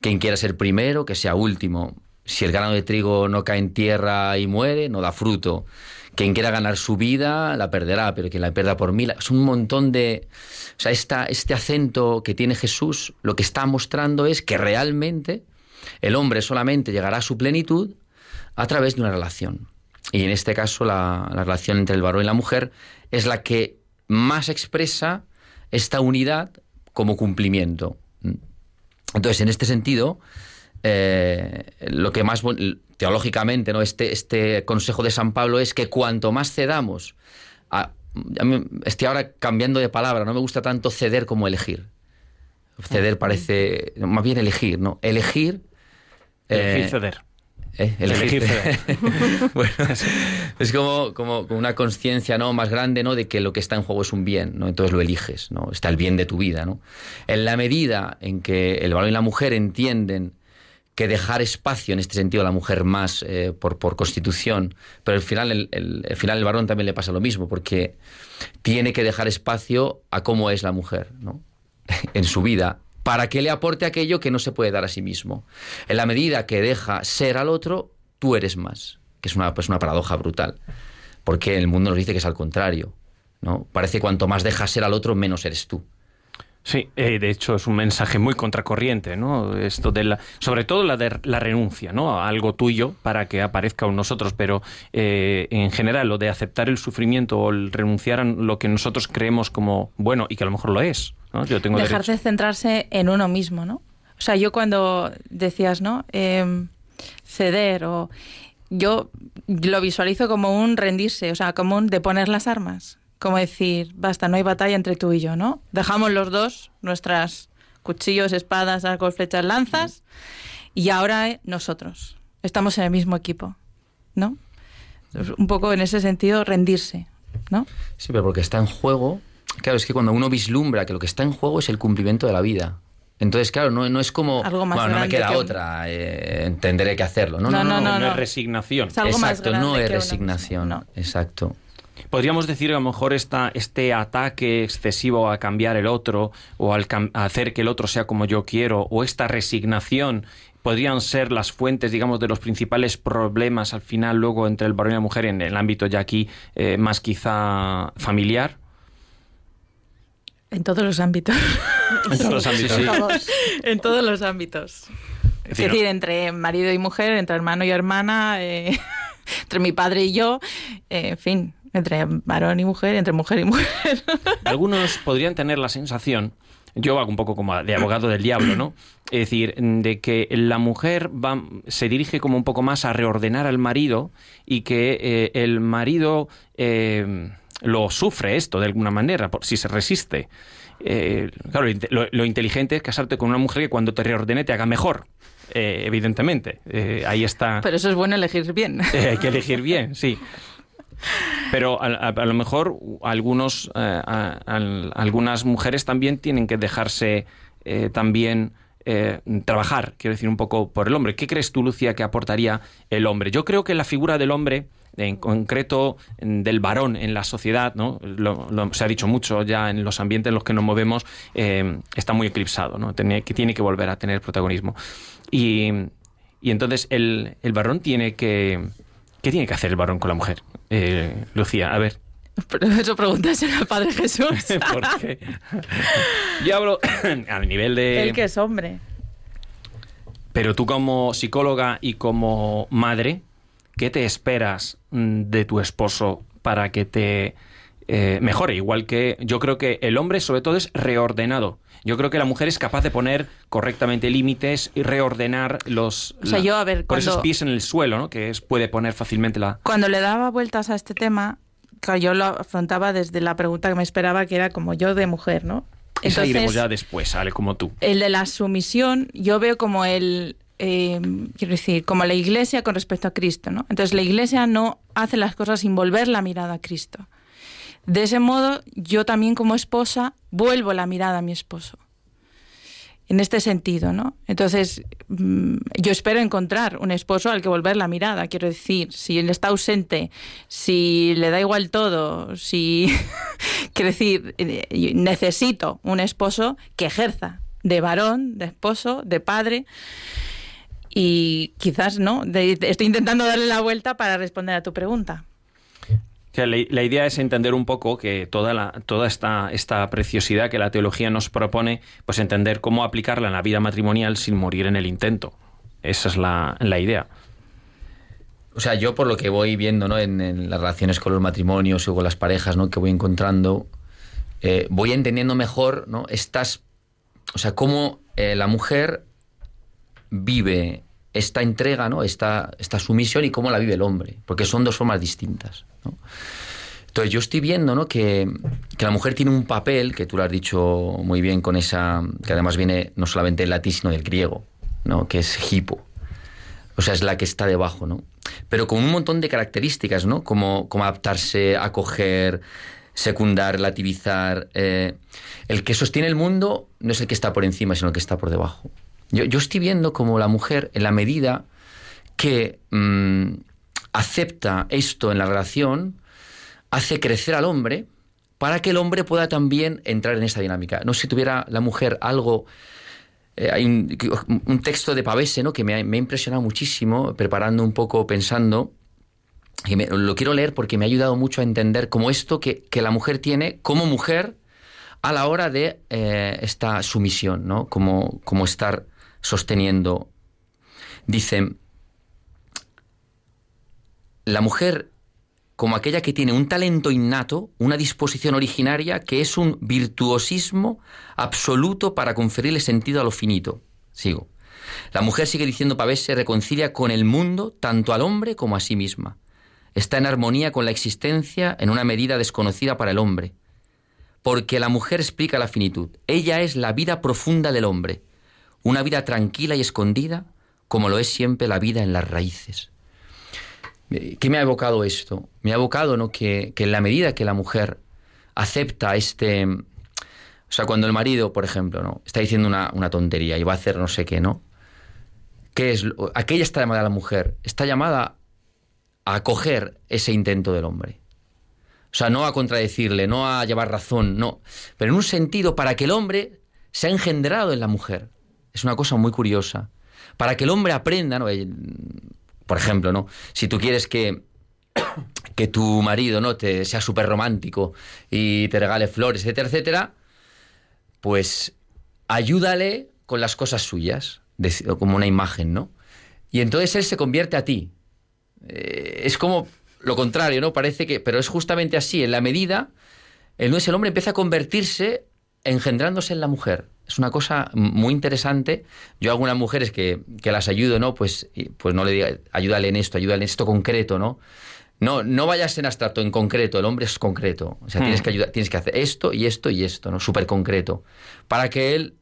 Quien quiera ser primero, que sea último. Si el grano de trigo no cae en tierra y muere, no da fruto. Quien quiera ganar su vida, la perderá, pero quien la pierda por mí, la- es un montón de... O sea, esta, este acento que tiene Jesús, lo que está mostrando es que realmente el hombre solamente llegará a su plenitud a través de una relación. Y en este caso la, la relación entre el varón y la mujer es la que más expresa esta unidad como cumplimiento. Entonces, en este sentido, eh, lo que más teológicamente, ¿no? Este, este consejo de San Pablo es que cuanto más cedamos, a- a mí- estoy ahora cambiando de palabra, no me gusta tanto ceder como elegir. Ceder parece, más bien elegir, ¿no? Elegir. Elegir eh, ceder. ¿eh? Elegir ceder. bueno, es, como, como una conciencia ¿no? más grande ¿no? de que lo que está en juego es un bien, ¿no? entonces lo eliges, ¿no? está el bien de tu vida. ¿no? En la medida en que el varón y la mujer entienden que dejar espacio, en este sentido, a la mujer más eh, por, por constitución, pero al final el, el- al final el varón también le pasa lo mismo, porque tiene que dejar espacio a cómo es la mujer ¿no? en su vida, para que le aporte aquello que no se puede dar a sí mismo. En la medida que deja ser al otro, tú eres más, que es una, pues una paradoja brutal, porque el mundo nos dice que es al contrario. ¿no? Parece cuanto más dejas ser al otro, menos eres tú. Sí, eh, de hecho es un mensaje muy contracorriente, ¿no? Esto de la, sobre todo la de la renuncia, ¿no? A algo tuyo para que aparezca en nosotros, pero eh, en general lo de aceptar el sufrimiento o el renunciar a lo que nosotros creemos como bueno y que a lo mejor lo es, ¿no? Yo tengo Dejar derecho. de centrarse en uno mismo, ¿no? O sea, yo cuando decías, ¿no? Em, ceder o... Yo lo visualizo como un rendirse, o sea, como un de poner las armas. Como decir, basta, no hay batalla entre tú y yo, ¿no? Dejamos los dos nuestras cuchillos, espadas, arcos, flechas, lanzas y ahora eh, nosotros. Estamos en el mismo equipo, ¿no? Un poco en ese sentido, rendirse, ¿no? Sí, pero porque está en juego. Claro, es que cuando uno vislumbra que lo que está en juego es el cumplimiento de la vida. Entonces, claro, no, no es como. Algo más bueno, no me queda que otra, eh, tendré que hacerlo. No, no, No, no. no, es resignación. Es algo Exacto, no es resignación. Exacto. Podríamos decir que a lo mejor esta, este ataque excesivo a cambiar el otro o al cam- a hacer que el otro sea como yo quiero o esta resignación podrían ser las fuentes, digamos, de los principales problemas al final luego entre el varón y la mujer en el ámbito ya aquí eh, más quizá familiar. En todos los ámbitos. En todos los ámbitos. sí. Todos. en todos los ámbitos. Es Es decir, decir, entre marido y mujer, entre hermano y hermana, eh, entre mi padre y yo, eh, en fin, entre varón y mujer, entre mujer y mujer. Algunos podrían tener la sensación, yo hago un poco como de abogado del diablo, ¿no? Es decir, de que la mujer va, se dirige como un poco más a reordenar al marido y que eh, el marido eh, lo sufre esto de alguna manera, por, si se resiste. Eh, claro, lo lo, inteligente es casarte con una mujer que cuando te reordene te haga mejor, eh, evidentemente. Ahí está. Pero eso es bueno elegir bien. Hay que elegir bien, sí. Pero a, a- lo mejor algunos, eh, algunas mujeres también tienen que dejarse eh, también eh, trabajar, quiero decir, un poco por el hombre. ¿Qué crees tú, Lucia, que aportaría el hombre? Yo creo que la figura del hombre, en concreto del varón en la sociedad, ¿no? Lo- se ha dicho mucho ya en los ambientes en los que nos movemos, está muy eclipsado, ¿no? Tiene, que tiene que volver a tener protagonismo. Y, y entonces el, el varón tiene que... ¿Qué tiene que hacer el varón con la mujer? Eh, Lucía, a ver. Pero eso pregúntaselo al Padre Jesús. ¿Por qué? Yo hablo al nivel de... Él que es hombre. Pero tú como psicóloga y como madre, ¿qué te esperas mm, de tu esposo para que te eh, mejore? Igual que yo creo que el hombre sobre todo es reordenado. Yo creo que la mujer es capaz de poner correctamente límites y reordenar los... O sea, yo, a ver, Por esos pies en el suelo, ¿no? Que es, puede poner fácilmente la... Cuando le daba vueltas a este tema, claro, yo lo afrontaba desde la pregunta que me esperaba, que era como yo de mujer, ¿no? Esa iremos ya después, sale como tú. el de la sumisión, yo veo como el, eh, quiero decir, como la iglesia con respecto a Cristo, ¿no? Entonces la iglesia no hace las cosas sin volver la mirada a Cristo. De ese modo, yo también como esposa vuelvo la mirada a mi esposo. En este sentido, ¿no? Entonces, mm, yo espero encontrar un esposo al que volver la mirada. Quiero decir, si él está ausente, si le da igual todo, si. quiero decir, eh, necesito un esposo que ejerza de varón, de esposo, de padre. Y quizás, ¿no? De- estoy intentando darle la vuelta para responder a tu pregunta. La, idea es entender un poco que toda, toda esta, esta preciosidad que la teología nos propone, pues entender cómo aplicarla en la vida matrimonial sin morir en el intento. Esa es la, la idea. O sea, yo por lo que voy viendo ¿no? en, en las relaciones con los matrimonios o con las parejas ¿no? que voy encontrando, eh, voy entendiendo mejor ¿no? estas. O sea, cómo eh, la mujer vive esta entrega, ¿no? esta, esta sumisión y cómo la vive el hombre, porque son dos formas distintas. ¿no? Entonces yo estoy viendo ¿no? que, que la mujer tiene un papel, que tú lo has dicho muy bien con esa, que además viene no solamente del latín, sino del griego, ¿no? que es hipo. O sea, es la que está debajo, ¿no? Pero con un montón de características, ¿no? Como, como adaptarse, acoger, secundar, relativizar. eh, el que sostiene el mundo no es el que está por encima, sino el que está por debajo. Yo, yo estoy viendo como la mujer, en la medida que mm, acepta esto en la relación, hace crecer al hombre para que el hombre pueda también entrar en esta dinámica. No sé si tuviera la mujer algo eh, hay un, un texto de Pavese ¿no? que me ha, me ha impresionado muchísimo, preparando un poco, pensando, y lo quiero leer porque me ha ayudado mucho a entender como esto que, que la mujer tiene como mujer a la hora de eh, esta sumisión, ¿no? como, como estar sosteniendo. Dice, la mujer como aquella que tiene un talento innato, una disposición originaria que es un virtuosismo absoluto para conferirle sentido a lo finito. Sigo. La mujer, sigue diciendo Pavés, se reconcilia con el mundo tanto al hombre como a sí misma. Está en armonía con la existencia en una medida desconocida para el hombre. Porque la mujer explica la finitud. Ella es la vida profunda del hombre, una vida tranquila y escondida, como lo es siempre la vida en las raíces. Eh, ¿Qué me ha evocado esto? Me ha evocado ¿no? que, en la medida que la mujer acepta este... O sea, cuando el marido, por ejemplo, ¿no? está diciendo una, una tontería y va a hacer no sé qué, ¿no? ¿Qué es? ¿A qué está llamada la mujer? Está llamada a acoger ese intento del hombre. O sea, no a contradecirle, no a llevar razón, no. Pero en un sentido para que el hombre se ha engendrado en la mujer. Es una cosa muy curiosa. Para que el hombre aprenda, ¿no? El- por ejemplo, ¿no? Si tú quieres que, que tu marido, ¿no? Te, sea súper romántico y te regale flores, etcétera, etcétera, pues ayúdale con las cosas suyas, como una imagen, ¿no? Y entonces él se convierte a ti. Eh, es como lo contrario, ¿no? Parece que. Pero es justamente así. En la medida. El no el hombre empieza a convertirse engendrándose en la mujer. Es una cosa muy interesante. Yo a algunas mujeres que, que las ayudo, ¿no? Pues, pues no le diga, ayúdale en esto, ayúdale en esto concreto, ¿no? No, no vayas en abstracto, en concreto. El hombre es concreto. O sea, tienes que ayudar, tienes que hacer esto y esto y esto, ¿no? Súper concreto. Para que él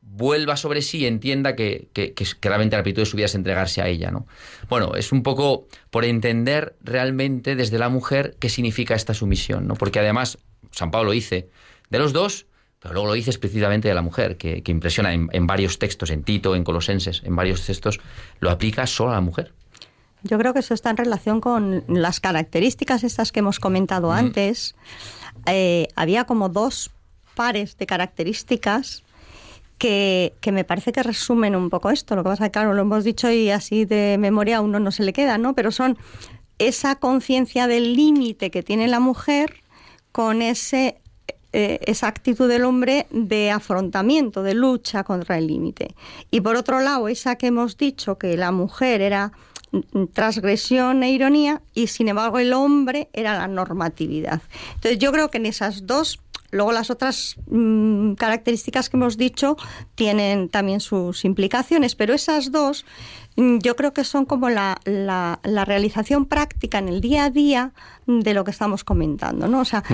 vuelva sobre sí y entienda que, que, que, que realmente la plenitud de su vida es entregarse a ella, ¿no? Bueno, es un poco por entender realmente desde la mujer qué significa esta sumisión, ¿no? Porque además, San Pablo dice, de los dos, pero luego lo dice explícitamente de la mujer, que, que impresiona en, en varios textos, en Tito, en Colosenses, en varios textos, lo aplica solo a la mujer. Yo creo que eso está en relación con las características estas que hemos comentado antes. Eh, había como dos pares de características que, que me parece que resumen un poco esto. Lo que pasa es que, claro, lo hemos dicho y así de memoria a uno no se le queda, ¿no? Pero son esa conciencia del límite que tiene la mujer con ese eh, esa actitud del hombre de afrontamiento, de lucha contra el límite. Y por otro lado, esa que hemos dicho que la mujer era mm, transgresión e ironía y sin embargo el hombre era la normatividad. Entonces yo creo que en esas dos, luego las otras mm, características que hemos dicho tienen también sus implicaciones, pero esas dos mm, yo creo que son como la, realización práctica en el día a día de lo que estamos comentando, ¿no? O sea,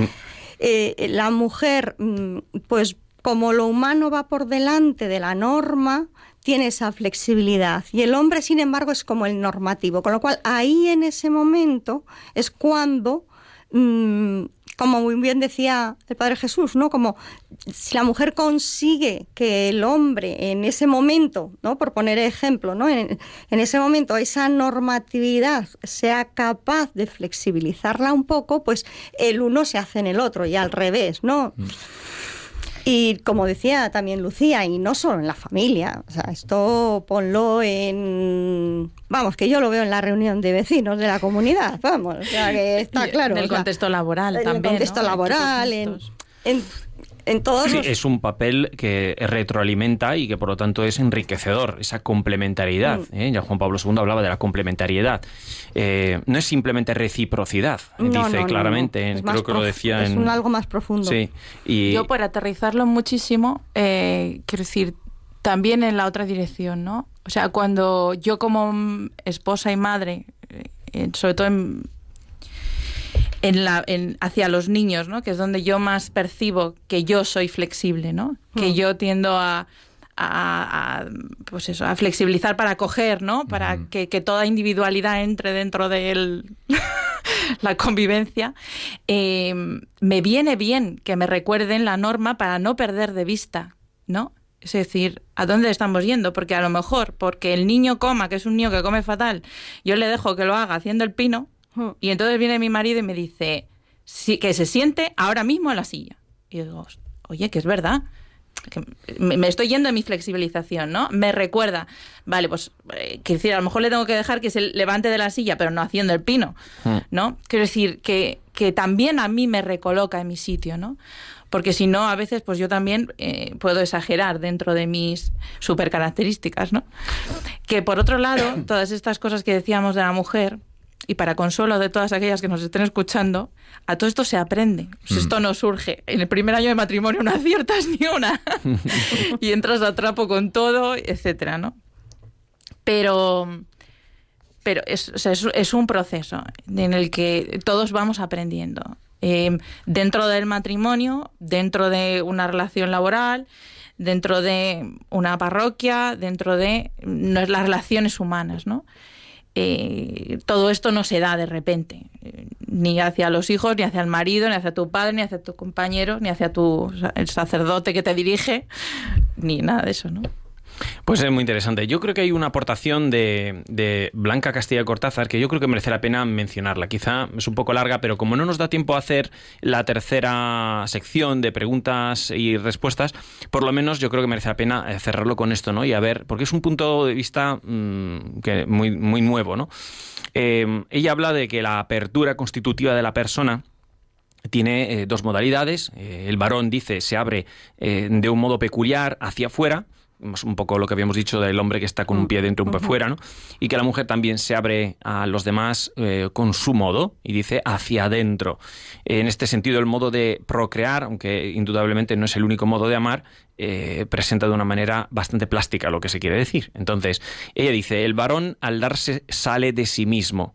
eh, la mujer, mm, pues como lo humano va por delante de la norma, tiene esa flexibilidad. Y el hombre, sin embargo, es como el normativo. Con lo cual, ahí en ese momento es cuando, mm, como muy bien decía el Padre Jesús, ¿no? Como si la mujer consigue que el hombre en ese momento, ¿no? Por poner ejemplo, ¿no? En, ese momento esa normatividad sea capaz de flexibilizarla un poco, pues el uno se hace en el otro y al revés, ¿no? Y como decía también Lucía, y no solo en la familia, o sea, esto ponlo en... Vamos, que yo lo veo en la reunión de vecinos de la comunidad, vamos, o sea, que está claro. En el sea, contexto laboral en también. el contexto ¿no? laboral, en, en, en todos Sí, los... es un papel que retroalimenta y que por lo tanto es enriquecedor, esa complementariedad. Mm. ¿eh? Ya Juan Pablo II hablaba de la complementariedad. Eh, no es simplemente reciprocidad, No, dice no, no, no. claramente, creo que lo decía es en... un algo más profundo. Sí, y Yo por aterrizarlo muchísimo, eh, quiero decir, también en la otra dirección, ¿no? O sea, cuando yo como esposa y madre, sobre todo en, en la, en- hacia los niños, ¿no? Que es donde yo más percibo que yo soy flexible, ¿no? Que Mm. yo tiendo a, a- a, pues eso, a flexibilizar para coger, ¿no? Para que, que toda individualidad entre dentro de él la convivencia, eh, me viene bien que me recuerden la norma para no perder de vista, ¿no? Es decir, ¿a dónde estamos yendo? Porque a lo mejor, porque el niño coma, que es un niño que come fatal, yo le dejo que lo haga haciendo el pino. Y entonces viene mi marido y me dice sí, que se siente ahora mismo en la silla. Y yo digo, oye, que es verdad. Que me, me estoy yendo de mi flexibilización, ¿no? Me recuerda, vale, pues, eh, quiero decir, a lo mejor le tengo que dejar que se levante de la silla, pero no haciendo el pino, Mm. ¿no? Quiero decir, que, que también a mí me recoloca en mi sitio, ¿no? Porque si no, a veces, pues yo también eh, puedo exagerar dentro de mis super características, ¿no? Que por otro lado, todas estas cosas que decíamos de la mujer, y para consuelo de todas aquellas que nos estén escuchando, a todo esto se aprende. Sea, Esto no surge. En el primer año de matrimonio no aciertas ni una. y entras a trapo con todo, etcétera, ¿no? Pero, pero es, o sea, es, es un proceso en el que todos vamos aprendiendo. Eh, dentro del matrimonio, dentro de una relación laboral, dentro de una parroquia, dentro de no, las relaciones humanas, ¿no? Eh, todo esto no se da de repente, ni hacia los hijos, ni hacia el marido, ni hacia tu padre, ni hacia tu compañero, ni hacia tu el sacerdote que te dirige, ni nada de eso, ¿no? Pues es muy interesante. Yo creo que hay una aportación de, de Blanca Castilla Cortázar que yo creo que merece la pena mencionarla. Quizá es un poco larga, pero como no nos da tiempo a hacer la tercera sección de preguntas y respuestas, por lo menos yo creo que merece la pena eh, cerrarlo con esto, ¿no? Y a ver, porque es un punto de vista mm, muy, muy nuevo, ¿no? Eh, ella habla de que la apertura constitutiva de la persona tiene eh, dos modalidades. El varón dice se abre de un modo peculiar hacia afuera, un poco lo que habíamos dicho del hombre que está con un pie dentro y un pie fuera, ¿no? Y que la mujer también se abre a los demás eh, con su modo y dice hacia adentro. En este sentido, el modo de procrear, aunque indudablemente no es el único modo de amar, eh, presenta de una manera bastante plástica lo que se quiere decir. Entonces, ella dice, el varón al darse sale de sí mismo.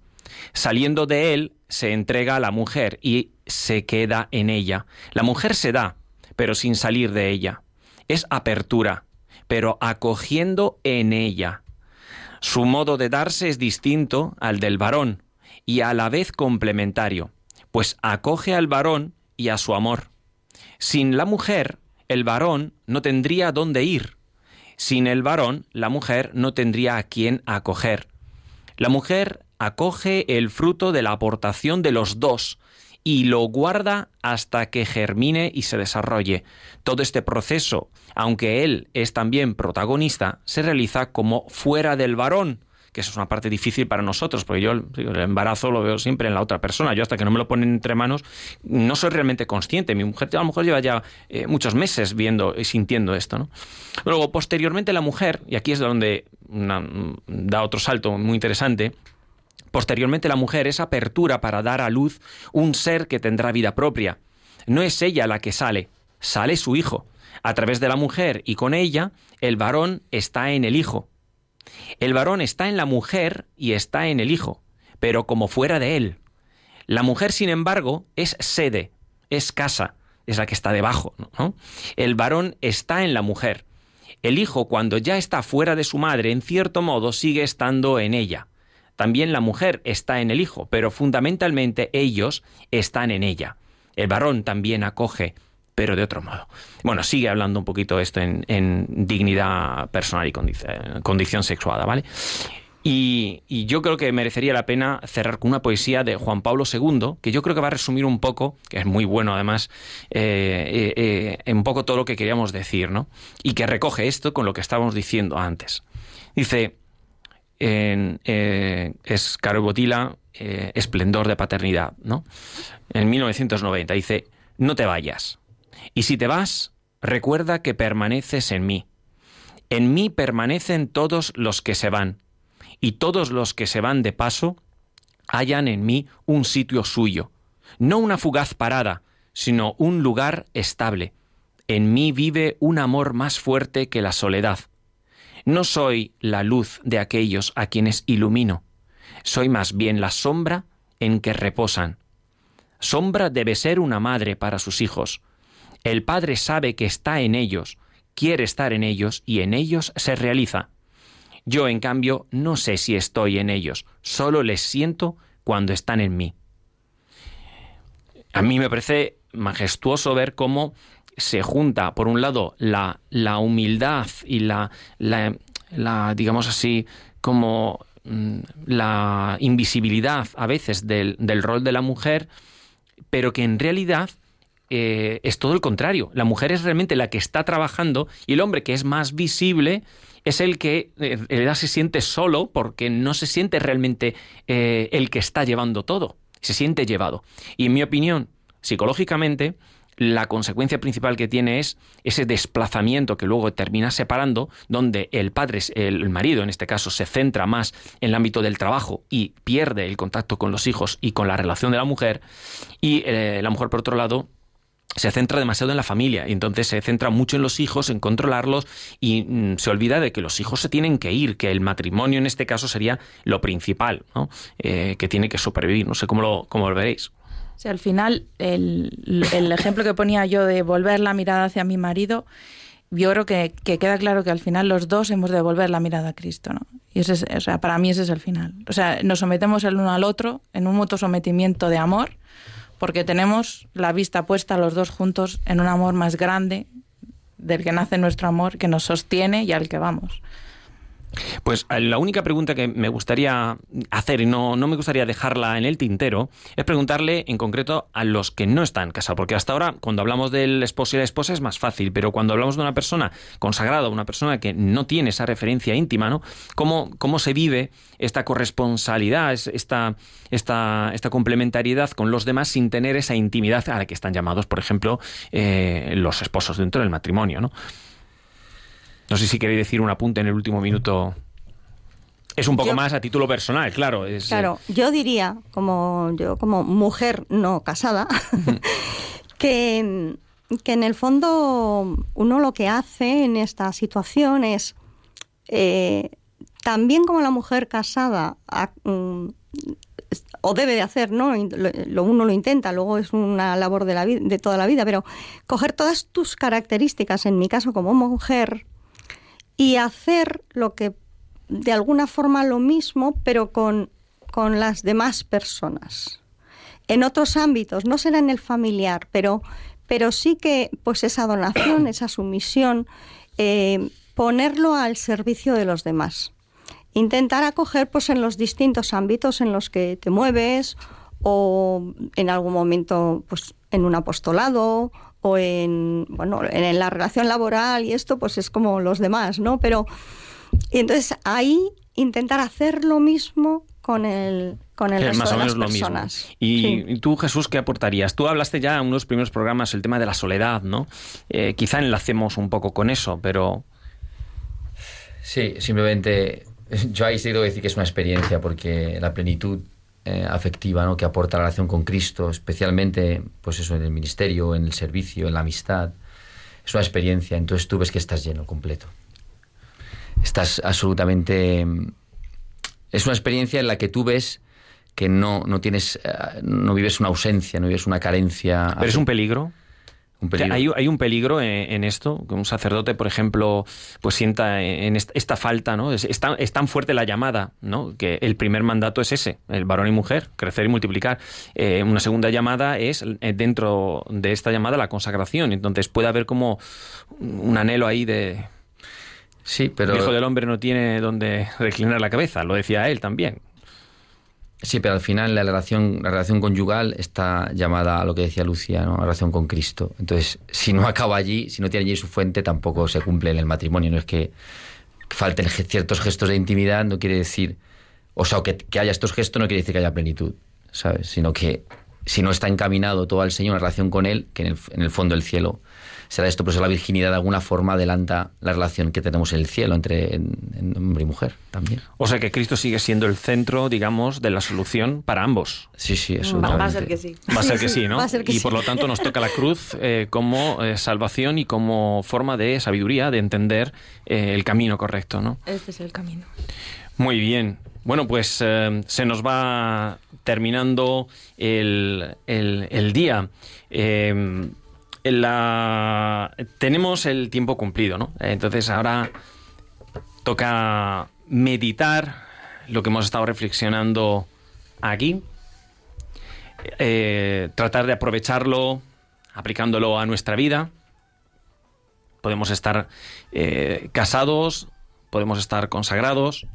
Saliendo de él, se entrega a la mujer y se queda en ella. La mujer se da, pero sin salir de ella. Es apertura, pero acogiendo en ella. Su modo de darse es distinto al del varón y a la vez complementario, pues acoge al varón y a su amor. Sin la mujer, el varón no tendría dónde ir. Sin el varón, la mujer no tendría a quién acoger. La mujer acoge el fruto de la aportación de los dos y lo guarda hasta que germine y se desarrolle. Todo este proceso, aunque él es también protagonista, se realiza como fuera del varón, que eso es una parte difícil para nosotros, porque yo el embarazo lo veo siempre en la otra persona. Yo hasta que no me lo ponen entre manos no soy realmente consciente. Mi mujer a lo mejor lleva ya eh, muchos meses viendo y sintiendo esto. ¿no? Luego, posteriormente la mujer, y aquí es donde da otro salto muy interesante, Posteriormente la mujer es apertura para dar a luz un ser que tendrá vida propia. No es ella la que sale, sale su hijo. A través de la mujer y con ella, el varón está en el hijo. El varón está en la mujer y está en el hijo, pero como fuera de él. La mujer, sin embargo, es sede, es casa, es la que está debajo. ¿no? El varón está en la mujer. El hijo, cuando ya está fuera de su madre, en cierto modo sigue estando en ella. También la mujer está en el hijo, pero fundamentalmente ellos están en ella. El varón también acoge, pero de otro modo. Bueno, sigue hablando un poquito esto en, dignidad personal y condic- condición sexuada, ¿vale? Y, y yo creo que merecería la pena cerrar con una poesía de Juan Pablo II, que yo creo que va a resumir un poco, que es muy bueno además, eh, eh, eh, un poco todo lo que queríamos decir, ¿no? Y que recoge esto con lo que estábamos diciendo antes. Dice, en, eh, es Caro Botila, eh, Esplendor de Paternidad, ¿no? En 1990 dice, no te vayas. Y si te vas, recuerda que permaneces en mí. En mí permanecen todos los que se van, y todos los que se van de paso hallan en mí un sitio suyo, no una fugaz parada, sino un lugar estable. En mí vive un amor más fuerte que la soledad. No soy la luz de aquellos a quienes ilumino, soy más bien la sombra en que reposan. Sombra debe ser una madre para sus hijos. El padre sabe que está en ellos, quiere estar en ellos y en ellos se realiza. Yo, en cambio, no sé si estoy en ellos, solo les siento cuando están en mí. A mí me parece majestuoso ver cómo se junta, por un lado, la, la humildad y la, la, la, digamos así, como mm, la invisibilidad a veces del, del rol de la mujer, pero que en realidad eh, es todo el contrario. La mujer es realmente la que está trabajando y el hombre que es más visible es el que eh, se siente solo porque no se siente realmente eh, el que está llevando todo, se siente llevado. Y en mi opinión, psicológicamente, la consecuencia principal que tiene es ese desplazamiento que luego termina separando, donde el padre, el marido en este caso, se centra más en el ámbito del trabajo y pierde el contacto con los hijos y con la relación de la mujer, y eh, la mujer, por otro lado, se centra demasiado en la familia y entonces se centra mucho en los hijos, en controlarlos y mm, se olvida de que los hijos se tienen que ir, que el matrimonio en este caso sería lo principal, ¿no? Eh, que tiene que supervivir. No sé cómo lo, cómo lo veréis. O sea, al final, el, el ejemplo que ponía yo de volver la mirada hacia mi marido, yo creo que, que queda claro que al final los dos hemos de volver la mirada a Cristo, ¿no? Y ese es, o sea, para mí ese es el final. O sea, nos sometemos el uno al otro en un mutuo sometimiento de amor, porque tenemos la vista puesta los dos juntos en un amor más grande del que nace nuestro amor, que nos sostiene y al que vamos. Pues eh, la única pregunta que me gustaría hacer, y no, no me gustaría dejarla en el tintero, es preguntarle en concreto a los que no están casados. Porque hasta ahora, cuando hablamos del esposo y la esposa es más fácil, pero cuando hablamos de una persona consagrada, una persona que no tiene esa referencia íntima, ¿no? ¿Cómo, cómo se vive esta corresponsabilidad, es- esta, esta, esta complementariedad con los demás sin tener esa intimidad a la que están llamados, por ejemplo, eh, los esposos dentro del matrimonio, ¿no? No sé si queréis decir un apunte en el último minuto. Es un poco Yo- más a título personal, claro. Es, eh, Claro, yo diría, como yo como mujer no casada, que, que en el fondo uno lo que hace en esta situación es, eh, también como la mujer casada, mm, o debe de hacer, ¿no? Lo, uno lo intenta, luego es una labor de, la de toda la vida, pero coger todas tus características, en mi caso como mujer, y hacer lo que de alguna forma lo mismo, pero con, con las demás personas. En otros ámbitos, no será en el familiar, pero, pero sí que pues esa donación, esa sumisión, eh, ponerlo al servicio de los demás. Intentar acoger pues en los distintos ámbitos en los que te mueves o en algún momento pues en un apostolado o en bueno en la relación laboral y esto pues es como los demás no pero y entonces ahí intentar hacer lo mismo con el con el Que resto más o de las lo mismo. personas Y, Sí. y tú, Jesús, ¿qué aportarías? Tú hablaste ya en unos primeros programas el tema de la soledad, ¿no? Eh, quizá enlacemos un poco con eso, pero Sí, simplemente yo ahí sí debo decir que es una experiencia porque la plenitud eh, afectiva ¿no? que aporta la relación con Cristo, especialmente pues eso en el ministerio, en el servicio, en la amistad, es una experiencia. Entonces tú ves que estás lleno, completo. Estás absolutamente... mm, Es una experiencia en la que tú ves que no, no tienes, eh, no vives una ausencia, no vives una carencia. ¿pero es un peligro? Un. Hay, hay un peligro en, en esto, que un sacerdote, por ejemplo, pues sienta en est- esta falta, ¿no? Es, es tan, es tan fuerte la llamada, ¿no? Que el primer mandato es ese, el varón y mujer, crecer y multiplicar. Eh, una segunda llamada es, eh, dentro de esta llamada, la consagración. Entonces puede haber como un anhelo ahí de... Sí, pero... El hijo del hombre no tiene donde reclinar la cabeza, lo decía él también. Sí, pero al final la relación, la relación conyugal está llamada a lo que decía Lucia, ¿no? la relación con Cristo. Entonces, si no acaba allí, si no tiene allí su fuente, tampoco se cumple en el matrimonio. No es que falten ciertos gestos de intimidad, no quiere decir, o sea, que, haya estos gestos no quiere decir que haya plenitud, ¿sabes? Sino que si no está encaminado todo al Señor en relación con Él, que en el, en el fondo el cielo será esto, pues la virginidad de alguna forma adelanta la relación que tenemos en el cielo entre en- en hombre y mujer también. O sea que Cristo sigue siendo el centro, digamos, de la solución para ambos. Sí, sí, Va, absolutamente. va a ser que sí. Va a ser que sí, ¿no? Va a ser que y sí. por lo tanto nos toca la cruz eh, como eh, salvación y como forma de sabiduría, de entender eh, el camino correcto, ¿no? Este es el camino. Muy bien. Bueno, pues eh, se nos va terminando el, el- el día. Tenemos el tiempo cumplido, ¿no? Entonces ahora toca meditar lo que hemos estado reflexionando aquí, eh, tratar de aprovecharlo aplicándolo a nuestra vida. Podemos estar eh, casados, podemos estar consagrados,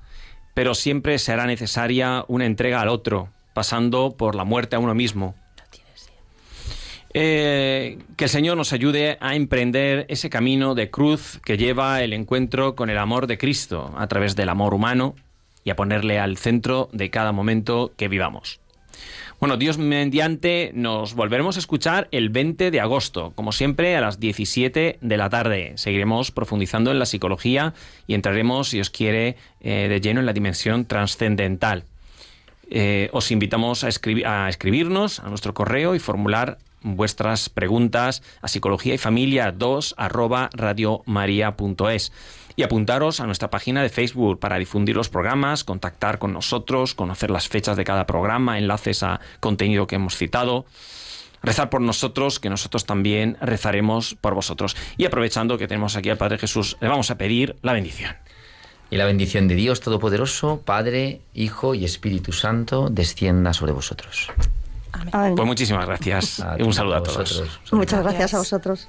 pero siempre será necesaria una entrega al otro, pasando por la muerte a uno mismo. Eh, que el Señor nos ayude a emprender ese camino de cruz que lleva el encuentro con el amor de Cristo a través del amor humano y a ponerle al centro de cada momento que vivamos. Bueno, Dios mediante, nos volveremos a escuchar el 20 de agosto, como siempre a las 17 de la tarde. Seguiremos profundizando en la psicología y entraremos, si os quiere, eh, de lleno en la dimensión trascendental. Eh, os invitamos a, a escribirnos a nuestro correo y formular vuestras preguntas a psicología y familia 2 arroba radiomaria.es y apuntaros a nuestra página de Facebook para difundir los programas, contactar con nosotros, conocer las fechas de cada programa, enlaces a contenido que hemos citado. Rezar por nosotros, que nosotros también rezaremos por vosotros. Y aprovechando que tenemos aquí al Padre Jesús, le vamos a pedir la bendición. Y la bendición de Dios Todopoderoso, Padre, Hijo y Espíritu Santo, descienda sobre vosotros. Amén. Pues muchísimas gracias. Un saludo a, a todos. vosotros. Muchas Gracias. gracias a vosotros.